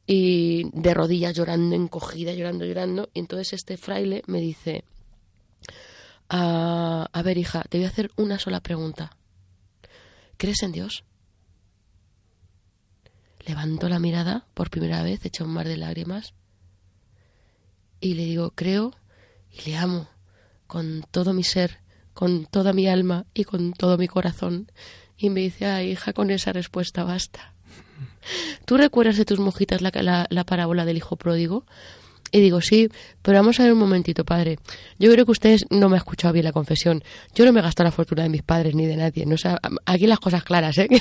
y de rodillas llorando, encogida, llorando, llorando. Y entonces este fraile me dice, ah, a ver hija, te voy a hacer una sola pregunta. ¿Crees en Dios? Levanto la mirada por primera vez, echa un mar de lágrimas y le digo, creo y le amo con todo mi ser, con toda mi alma y con todo mi corazón. Y me dice, ay hija, con esa respuesta basta. ¿Tú recuerdas de tus mojitas la, la, parábola del hijo pródigo? Y digo, sí, pero vamos a ver un momentito, padre. Yo creo que ustedes no me han escuchado bien la confesión. Yo no me gasto la fortuna de mis padres ni de nadie. No, aquí las cosas claras, ¿eh?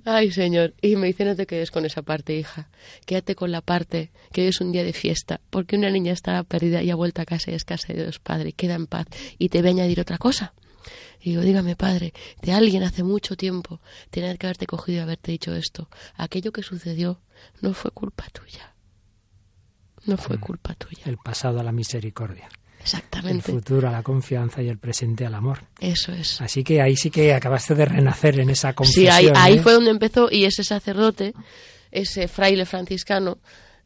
Ay, señor. Y me dice, no te quedes con esa parte, hija. Quédate con la parte que hoy es un día de fiesta, porque una niña está perdida y ha vuelto a casa y es casa de Dios Padre. Queda en paz. Y te voy a añadir otra cosa. Y digo, dígame, padre, de alguien hace mucho tiempo tener que haberte cogido y haberte dicho esto. Aquello que sucedió no fue culpa tuya. No fue Mm. culpa tuya. El pasado a la misericordia. El Exactamente. futuro a la confianza y el presente al amor. Eso es. Así que ahí sí que acabaste de renacer en esa Sí, confesión. ahí, ahí ¿eh? fue donde empezó y ese sacerdote, ese fraile franciscano,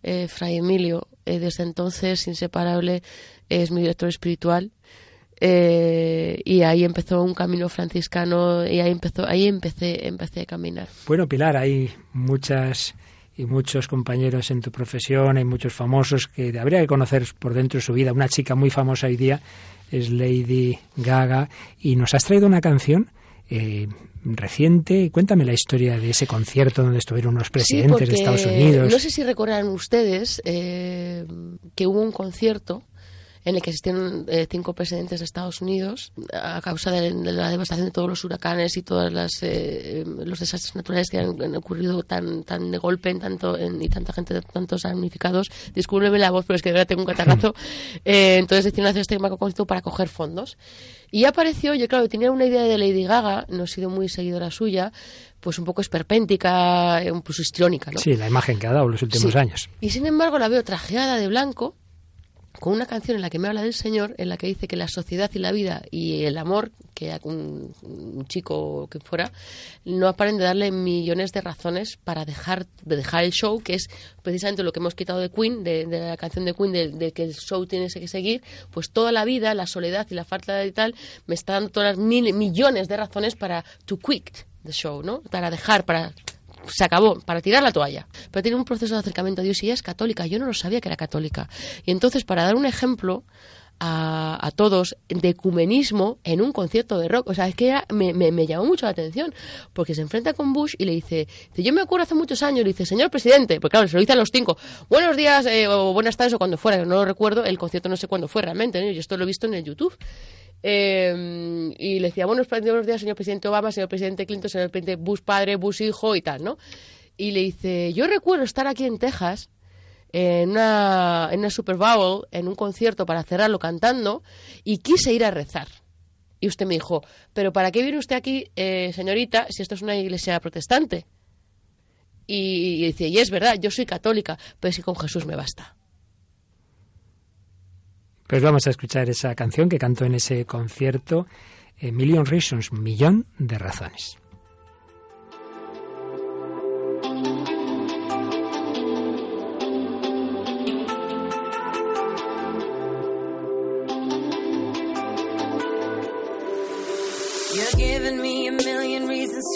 eh, Fray Emilio, eh, desde entonces inseparable, es mi director espiritual. Eh, y ahí empezó un camino franciscano y ahí empezó ahí empecé empecé a caminar Bueno, Pilar, hay muchas y muchos compañeros en tu profesión, hay muchos famosos que habría que conocer por dentro de su vida. Una chica muy famosa hoy día es Lady Gaga y nos has traído una canción eh, reciente. Cuéntame la historia de ese concierto donde estuvieron unos presidentes Sí, de Estados Unidos. No sé si recordarán ustedes eh, que hubo un concierto en el que asistieron eh, cinco presidentes de Estados Unidos a causa de, de la devastación de todos los huracanes y todos los desastres naturales que han, han ocurrido tan tan de golpe en tanto en- y tanta gente tantos damnificados discúlpeme la voz pero es que de verdad tengo un catarrazo Eh, entonces decidieron hacer este macro concierto para coger fondos y apareció yo claro tenía una idea de Lady Gaga no he sido muy seguidora suya pues un poco esperpéntica eh, incluso histriónica ¿no? Sí, la imagen que ha dado los últimos Sí. años. Y sin embargo la veo trajeada de blanco, con una canción en la que me habla del Señor, en la que dice que la sociedad y la vida y el amor, que un, un chico que fuera, no paren de darle millones de razones para dejar, de dejar el show, que es precisamente lo que hemos quitado de Queen, de, la canción de Queen, de, que el show tiene que seguir, pues toda la vida, la soledad y la falta de tal, me está dando todas las mil, millones de razones para to quit the show, ¿no? Para dejar, para se acabó, para tirar la toalla. Pero tiene un proceso de acercamiento a Dios y ella es católica. Yo no lo sabía que era católica. Y entonces, para dar un ejemplo a, a todos de ecumenismo en un concierto de rock, o sea, es que me, me- llamó mucho la atención, porque se enfrenta con Bush y le dice, yo me acuerdo hace muchos años, le dice, señor presidente, porque claro, se lo dice a los cinco, buenos días eh, o buenas tardes o cuando fuera, no lo recuerdo, el concierto no sé cuándo fue realmente, ¿no? yo esto lo he visto en el YouTube. Eh, y le decía, buenos, buenos días, señor presidente Obama, señor presidente Clinton, señor presidente Bush padre, Bush hijo y tal, ¿no? Y le dice, yo recuerdo estar aquí en Texas, en una, Super Bowl, en un concierto para cerrarlo cantando, y quise ir a rezar. Y usted me dijo, pero ¿para qué viene usted aquí, eh, señorita, si esto es una iglesia protestante? Y, y dice, y es verdad, yo soy católica, pero que con Jesús me basta. Pues vamos a escuchar esa canción que cantó en ese concierto, Million Reasons, Millón de Razones.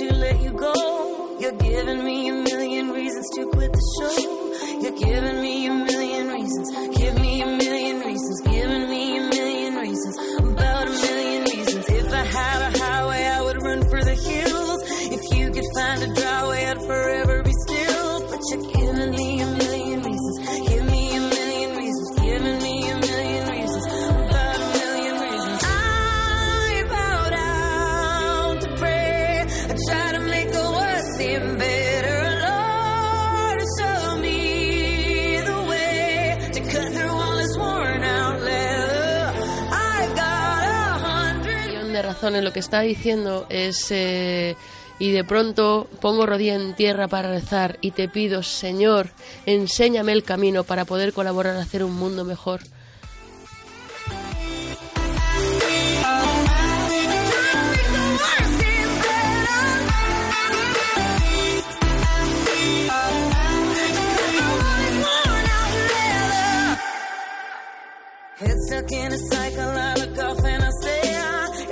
To let you go. You're giving me a million reasons to quit the show. You're giving me a million razones. Lo que está diciendo es, eh, y de pronto pongo rodilla en tierra para rezar y te pido, Señor, enséñame el camino para poder colaborar a hacer un mundo mejor.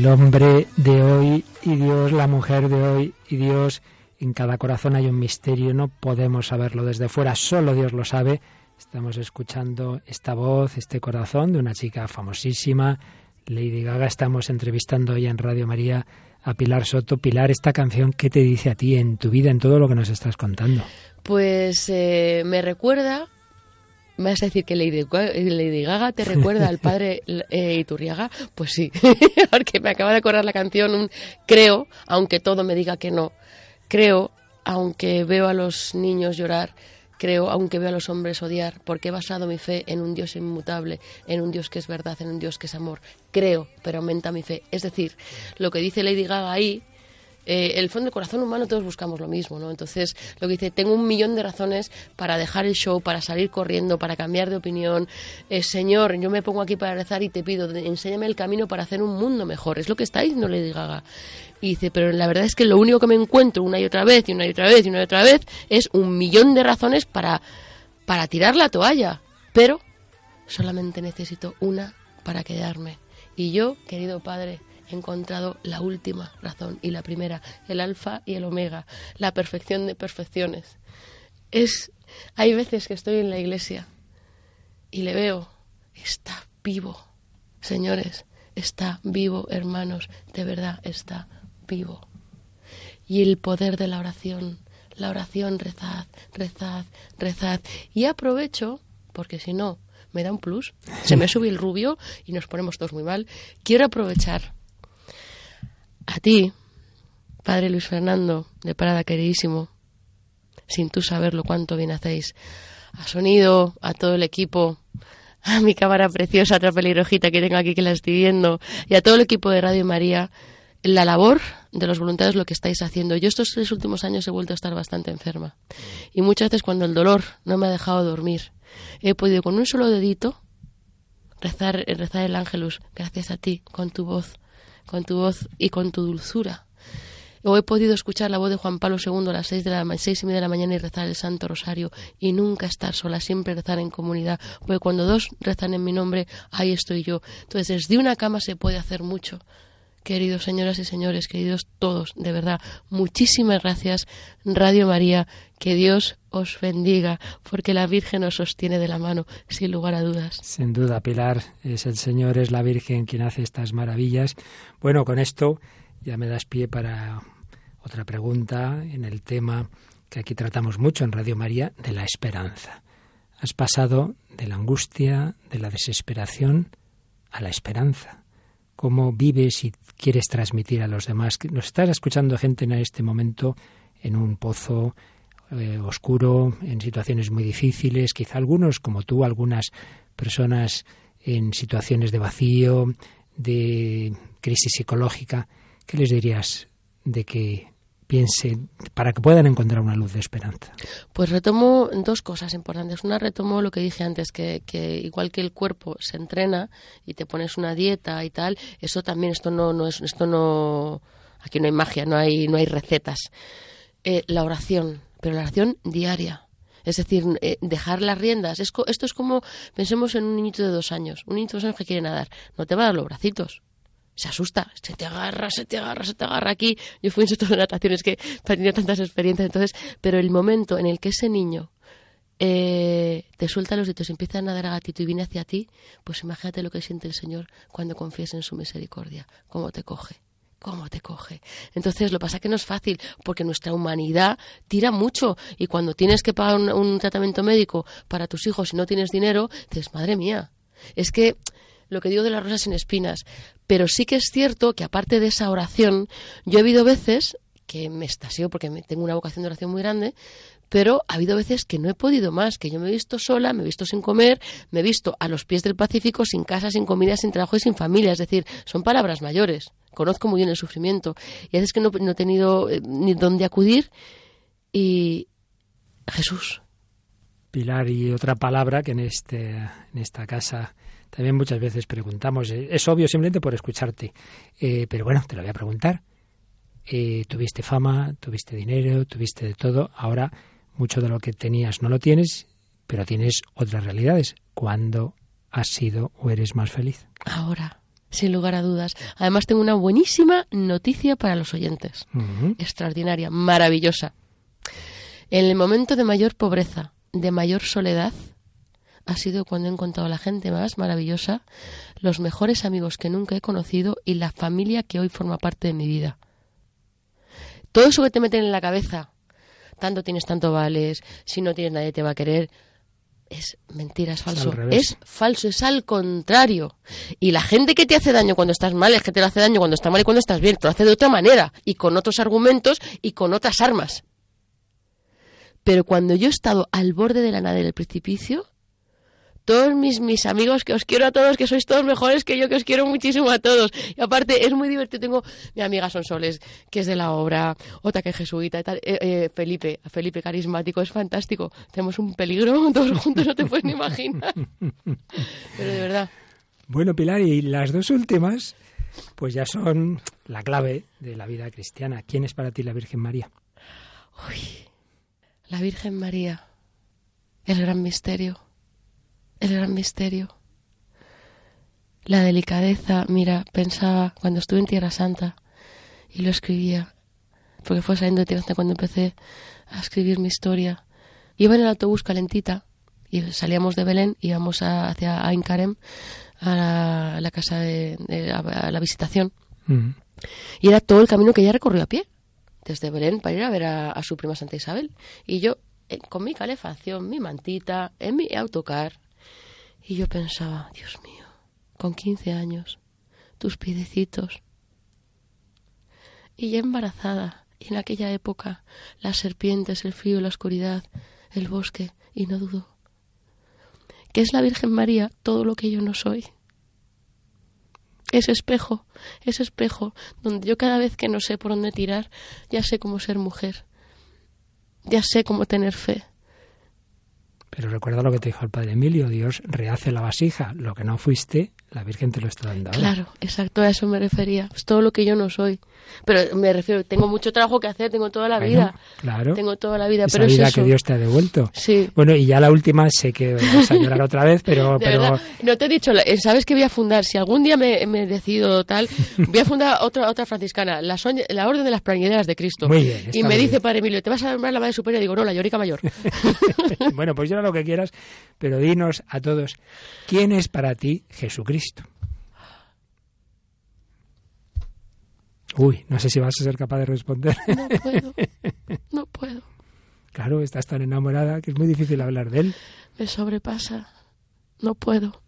El hombre de hoy y Dios, la mujer de hoy y Dios, en cada corazón hay un misterio, no podemos saberlo desde fuera, solo Dios lo sabe. Estamos escuchando esta voz, este corazón de una chica famosísima, Lady Gaga. Estamos entrevistando hoy en Radio María a Pilar Soto. Pilar, esta canción, ¿qué te dice a ti en tu vida, en todo lo que nos estás contando? Pues eh, me recuerda, me vas a decir que Lady, Lady Gaga te recuerda al padre eh, Iturriaga, pues sí, porque me acaba de acordar la canción, un creo, aunque todo me diga que no, creo, aunque veo a los niños llorar, creo, aunque veo a los hombres odiar, porque he basado mi fe en un Dios inmutable, en un Dios que es verdad, en un Dios que es amor. Creo, pero aumenta mi fe. Es decir, lo que dice Lady Gaga ahí eh, el fondo del corazón humano todos buscamos lo mismo, ¿no? Entonces, lo que dice, tengo un millón de razones para dejar el show, para salir corriendo, para cambiar de opinión. Eh, señor, yo me pongo aquí para rezar y te pido, enséñame el camino para hacer un mundo mejor. Es lo que está diciendo Lady Gaga. Y dice, pero la verdad es que lo único que me encuentro una y otra vez, y una y otra vez, y una y otra vez, es un millón de razones para, para tirar la toalla. Pero solamente necesito una para quedarme. Y yo, querido padre, he encontrado la última razón y la primera, el alfa y el omega, la perfección de perfecciones. Es hay veces que estoy en la iglesia y le veo, está vivo. Señores, está vivo, hermanos, de verdad está vivo. Y el poder de la oración, la oración, rezad, rezad, rezad. Y aprovecho, porque si no, me da un plus, se me sube el rubio y nos ponemos todos muy mal. Quiero aprovechar a ti, Padre Luis Fernando, de Parada queridísimo, sin tú saberlo cuánto bien hacéis, a Sonido, a todo el equipo, a mi cámara preciosa, otra pelirrojita que tengo aquí que la estoy viendo, y a todo el equipo de Radio María, la labor de los voluntarios lo que estáis haciendo. Yo estos tres últimos años he vuelto a estar bastante enferma. Y muchas veces cuando el dolor no me ha dejado dormir, he podido con un solo dedito rezar, rezar el ángelus, gracias a ti, con tu voz, con tu voz y con tu dulzura. O he podido escuchar la voz de Juan Pablo II a las seis, de la, seis y media de la mañana y rezar el Santo Rosario y nunca estar sola, siempre rezar en comunidad, porque cuando dos rezan en mi nombre, ahí estoy yo. Entonces, desde una cama se puede hacer mucho. Queridos señoras y señores, queridos todos, de verdad, muchísimas gracias, Radio María, que Dios os bendiga, porque la Virgen os sostiene de la mano, sin lugar a dudas. Sin duda, Pilar, es el Señor, es la Virgen quien hace estas maravillas. Bueno, con esto ya me das pie para otra pregunta en el tema que aquí tratamos mucho en Radio María, de la esperanza. Has pasado de la angustia, de la desesperación, a la esperanza cómo vives y quieres transmitir a los demás. Nos estás escuchando gente en este momento en un pozo eh, oscuro, en situaciones muy difíciles, quizá algunos como tú, algunas personas en situaciones de vacío, de crisis psicológica. ¿Qué les dirías de que piense para que puedan encontrar una luz de esperanza? Pues retomo dos cosas importantes. Una, retomo lo que dije antes, que, igual que el cuerpo se entrena y te pones una dieta y tal, eso también, esto no, no es, esto no, aquí no hay magia, no hay, no hay recetas. Eh, la oración, pero la oración diaria. Es decir, eh, dejar las riendas. esto es como, pensemos en un niñito de dos años. Un niñito de dos años que quiere nadar. No te va a dar los bracitos se asusta, se te agarra, se te agarra, se te agarra aquí. Yo fui en de nataciones que tenía tantas experiencias, entonces, pero el momento en el que ese niño eh, te suelta los dedos empieza a nadar a gatito y viene hacia ti, pues imagínate lo que siente el Señor cuando confías en su misericordia, cómo te coge cómo te coge. Entonces, lo pasa es que no es fácil, porque nuestra humanidad tira mucho y cuando tienes que pagar un, un, tratamiento médico para tus hijos y no tienes dinero, dices, madre mía, es que lo que digo de las rosas sin espinas. Pero sí que es cierto que aparte de esa oración, yo he habido veces que me estaseo porque tengo una vocación de oración muy grande, pero ha habido veces que no he podido más, que yo me he visto sola, me he visto sin comer, me he visto a los pies del Pacífico, sin casa, sin comida, sin trabajo y sin familia. Es decir, son palabras mayores. Conozco muy bien el sufrimiento. Y a veces que no, he tenido eh, ni dónde acudir. Y Jesús. Pilar, y otra palabra que en, este, en esta casa también muchas veces preguntamos, eh, es obvio simplemente por escucharte, eh, pero bueno, te lo voy a preguntar. Eh, tuviste fama, tuviste dinero, tuviste de todo, ahora mucho de lo que tenías no lo tienes, pero tienes otras realidades. ¿Cuándo has sido o eres más feliz? Ahora, sin lugar a dudas. Además tengo una buenísima noticia para los oyentes. Extraordinaria, maravillosa. En el momento de mayor pobreza, de mayor soledad, ha sido cuando he encontrado a la gente más maravillosa, los mejores amigos que nunca he conocido y la familia que hoy forma parte de mi vida. Todo eso que te meten en la cabeza, tanto tienes, tanto vales, si no tienes nadie te va a querer, es mentira, es falso. Es falso, es al contrario. Y la gente que te hace daño cuando estás mal es que te lo hace daño cuando estás mal y cuando estás bien, te lo hace de otra manera y con otros argumentos y con otras armas. Pero cuando yo he estado al borde de la nada del precipicio, todos mis, mis amigos, que os quiero a todos, que sois todos mejores que yo, que os quiero muchísimo a todos. Y aparte, es muy divertido. Tengo mi amiga Sonsoles, que es de la obra, otra que es jesuita y tal. Eh, eh, Felipe, Felipe carismático, es fantástico. Tenemos un peligro todos juntos, no te puedes ni imaginar. Pero de verdad, Bueno, Pilar, y las dos últimas, pues ya son la clave de la vida cristiana. ¿Quién es para ti la Virgen María? la Virgen María, el gran misterio, el gran misterio. La delicadeza, mira, pensaba cuando estuve en Tierra Santa y lo escribía, porque fue saliendo de Tierra Santa cuando empecé a escribir mi historia. Iba en el autobús calentita y salíamos de Belén, íbamos a- hacia Ain Karem, a la, a la casa de, de- a la visitación. Mm. Y era todo el camino que ella recorrió a pie, desde Belén para ir a ver a, a su prima Santa Isabel. Y yo, eh, con mi calefacción, mi mantita, en mi autocar. Y yo pensaba, Dios mío, con 15 años, tus piedecitos. Y ya embarazada, y en aquella época, las serpientes, el frío, la oscuridad, el bosque, y no dudo que es la Virgen María todo lo que yo no soy ese espejo, ese espejo donde yo cada vez que no sé por dónde tirar, ya sé cómo ser mujer, ya sé cómo tener fe. Pero recuerda lo que te dijo el Padre Emilio, Dios rehace la vasija, lo que no fuiste, la Virgen te lo está dando. Claro, exacto, a eso me refería. Es todo lo que yo no soy. Pero me refiero, tengo mucho trabajo que hacer, tengo toda la Bueno, vida. claro. Tengo toda la vida, Esa pero es vida eso. que Dios te ha devuelto. Sí. Bueno, y ya la última, sé que vas a llorar otra vez, pero, De pero verdad, no te he dicho, eh, ¿sabes que voy a fundar? Si algún día me, me decido tal, voy a fundar otra otra franciscana, la, Soñ- la Orden de las Plañideras de Cristo. Muy bien, y me dice, bien. Padre Emilio, ¿te vas a nombrar la Madre Superior? Digo, no, la Llorica Mayor. bueno, pues llora lo que quieras, pero dinos a todos, ¿quién es para ti Jesucristo? Uy, no sé si vas a ser capaz de responder. No puedo, no puedo. claro, estás tan enamorada que es muy difícil hablar de él. me sobrepasa. No puedo.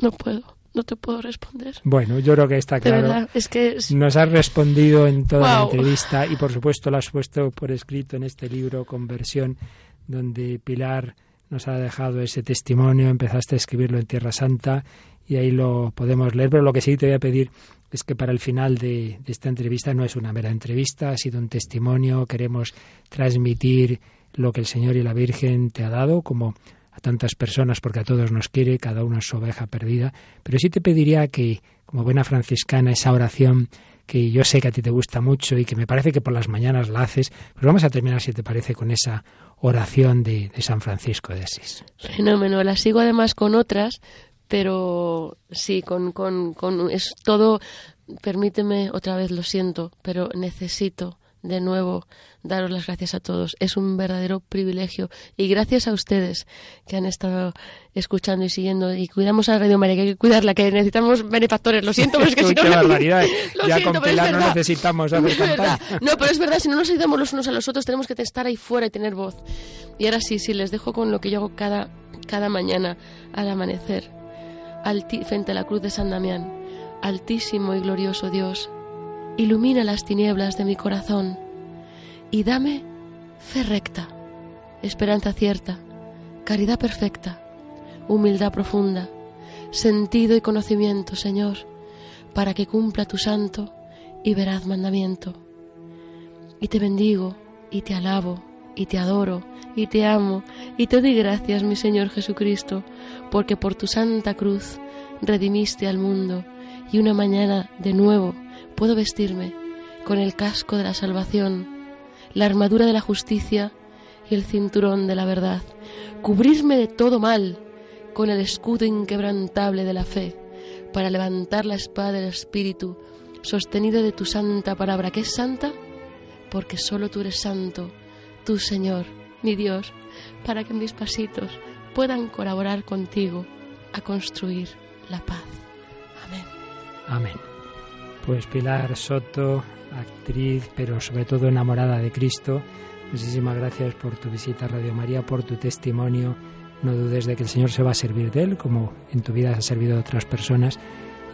No puedo. No te puedo responder. Bueno, yo creo que está De claro. verdad, es que es- Nos has respondido en toda la entrevista y por supuesto lo has puesto por escrito en este libro Conversión, donde Pilar nos ha dejado ese testimonio, empezaste a escribirlo en Tierra Santa y ahí lo podemos leer, pero lo que sí te voy a pedir es que para el final de, esta entrevista no es una mera entrevista, ha sido un testimonio, queremos transmitir lo que el Señor y la Virgen te ha dado como a tantas personas porque a todos nos quiere, cada uno es su oveja perdida, pero sí te pediría que como buena franciscana esa oración que yo sé que a ti te gusta mucho y que me parece que por las mañanas la haces, pues vamos a terminar si te parece con esa oración de, San Francisco de Asís. fenómeno. La sigo además con otras, pero sí, con, con, con es todo. Permíteme otra vez, lo siento, pero necesito de nuevo daros las gracias a todos. Es un verdadero privilegio y gracias a ustedes que han estado escuchando y siguiendo y cuidamos a Radio María, que hay que cuidarla, que necesitamos benefactores. Lo siento, pero es que si no barbaridad. Lo Ya siento, con pero es Pilar no necesitamos hacer campaña. No, pero es verdad, si no nos ayudamos los unos a los otros, tenemos que estar ahí fuera y tener voz. Y ahora sí, sí, les dejo con lo que yo hago cada, cada mañana al amanecer, frente a la cruz de San Damián. Altísimo y glorioso Dios, ilumina las tinieblas de mi corazón y dame fe recta, esperanza cierta, caridad perfecta, humildad profunda, sentido y conocimiento, Señor, para que cumpla tu santo y veraz mandamiento. Y te bendigo, y te alabo, y te adoro, y te amo, y te doy gracias, mi Señor Jesucristo, porque por tu santa cruz redimiste al mundo, y una mañana de nuevo puedo vestirme con el casco de la salvación, la armadura de la justicia y el cinturón de la verdad, cubrirme de todo mal con el escudo inquebrantable de la fe, para levantar la espada del Espíritu, sostenido de tu santa palabra, que es santa, porque solo tú eres santo, tú Señor, mi Dios, para que mis pasitos puedan colaborar contigo a construir la paz. Amén. Amén. Pues Pilar Soto, actriz, pero sobre todo enamorada de Cristo, muchísimas gracias por tu visita a Radio María, por tu testimonio. No dudes de que el Señor se va a servir de él, como en tu vida ha servido de otras personas,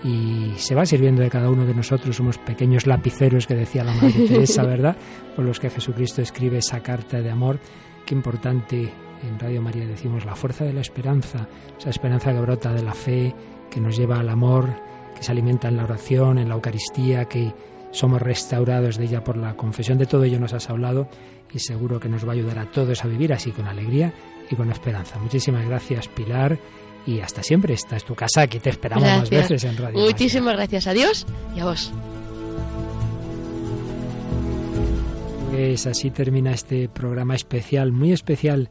y se va sirviendo de cada uno de nosotros. Somos pequeños lapiceros que decía la Madre Teresa, ¿verdad? Con los que Jesucristo escribe esa carta de amor. Qué importante en Radio María decimos la fuerza de la esperanza, esa esperanza que brota de la fe, que nos lleva al amor, que se alimenta en la oración, en la Eucaristía, que somos restaurados de ella por la confesión. De todo ello nos has hablado y seguro que nos va a ayudar a todos a vivir así con alegría y con esperanza. Muchísimas gracias, Pilar, y hasta siempre. Esta es tu casa, aquí te esperamos más veces en Radio. Muchísimas gracias a Dios y a vos. Pues así termina este programa especial, muy especial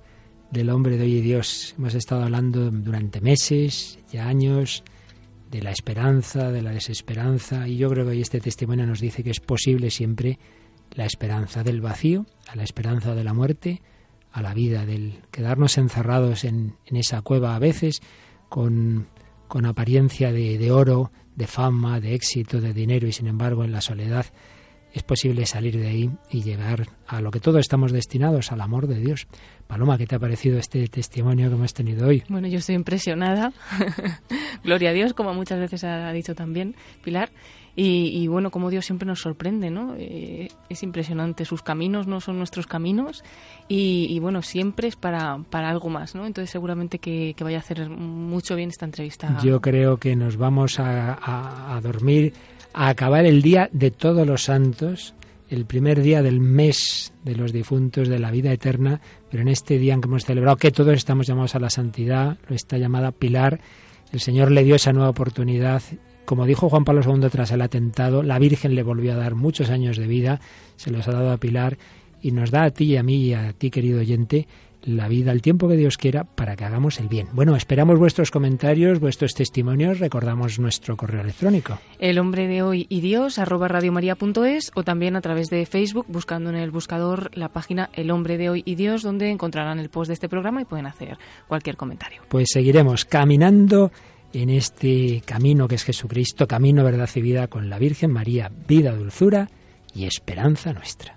del hombre de hoy y Dios. Hemos estado hablando durante meses, ya años, de la esperanza, de la desesperanza, y yo creo que hoy este testimonio nos dice que es posible siempre la esperanza del vacío, a la esperanza de la muerte, a la vida, del quedarnos encerrados en, esa cueva a veces con, con apariencia de, de oro, de fama, de éxito, de dinero, y sin embargo en la soledad es posible salir de ahí y llegar a lo que todos estamos destinados, al amor de Dios. Paloma, ¿qué te ha parecido este testimonio que hemos tenido hoy? Bueno, yo estoy impresionada. Gloria a Dios, como muchas veces ha dicho también Pilar. Y, y bueno, como Dios siempre nos sorprende, ¿no? Eh, es impresionante. Sus caminos no son nuestros caminos y, y bueno, siempre es para, para algo más, ¿no? Entonces seguramente que, que vaya a hacer mucho bien esta entrevista. Yo creo que nos vamos a, a- a dormir, a acabar el día de todos los santos, el primer día del mes de los difuntos de la vida eterna, pero en este día en que hemos celebrado que todos estamos llamados a la santidad, lo está llamada Pilar, el Señor le dio esa nueva oportunidad. Como dijo Juan Pablo II tras el atentado, la Virgen le volvió a dar muchos años de vida, se los ha dado a Pilar y nos da a ti y a mí y a ti, querido oyente, la vida, el tiempo que Dios quiera para que hagamos el bien. Bueno, esperamos vuestros comentarios, vuestros testimonios, recordamos nuestro correo electrónico. El hombre de hoy y Dios, arroba radiomaria.es o también a través de Facebook, buscando en el buscador la página El hombre de hoy y Dios, donde encontrarán el post de este programa y pueden hacer cualquier comentario. Pues seguiremos caminando en este camino que es Jesucristo, camino, verdad y vida con la Virgen María, vida, dulzura y esperanza nuestra.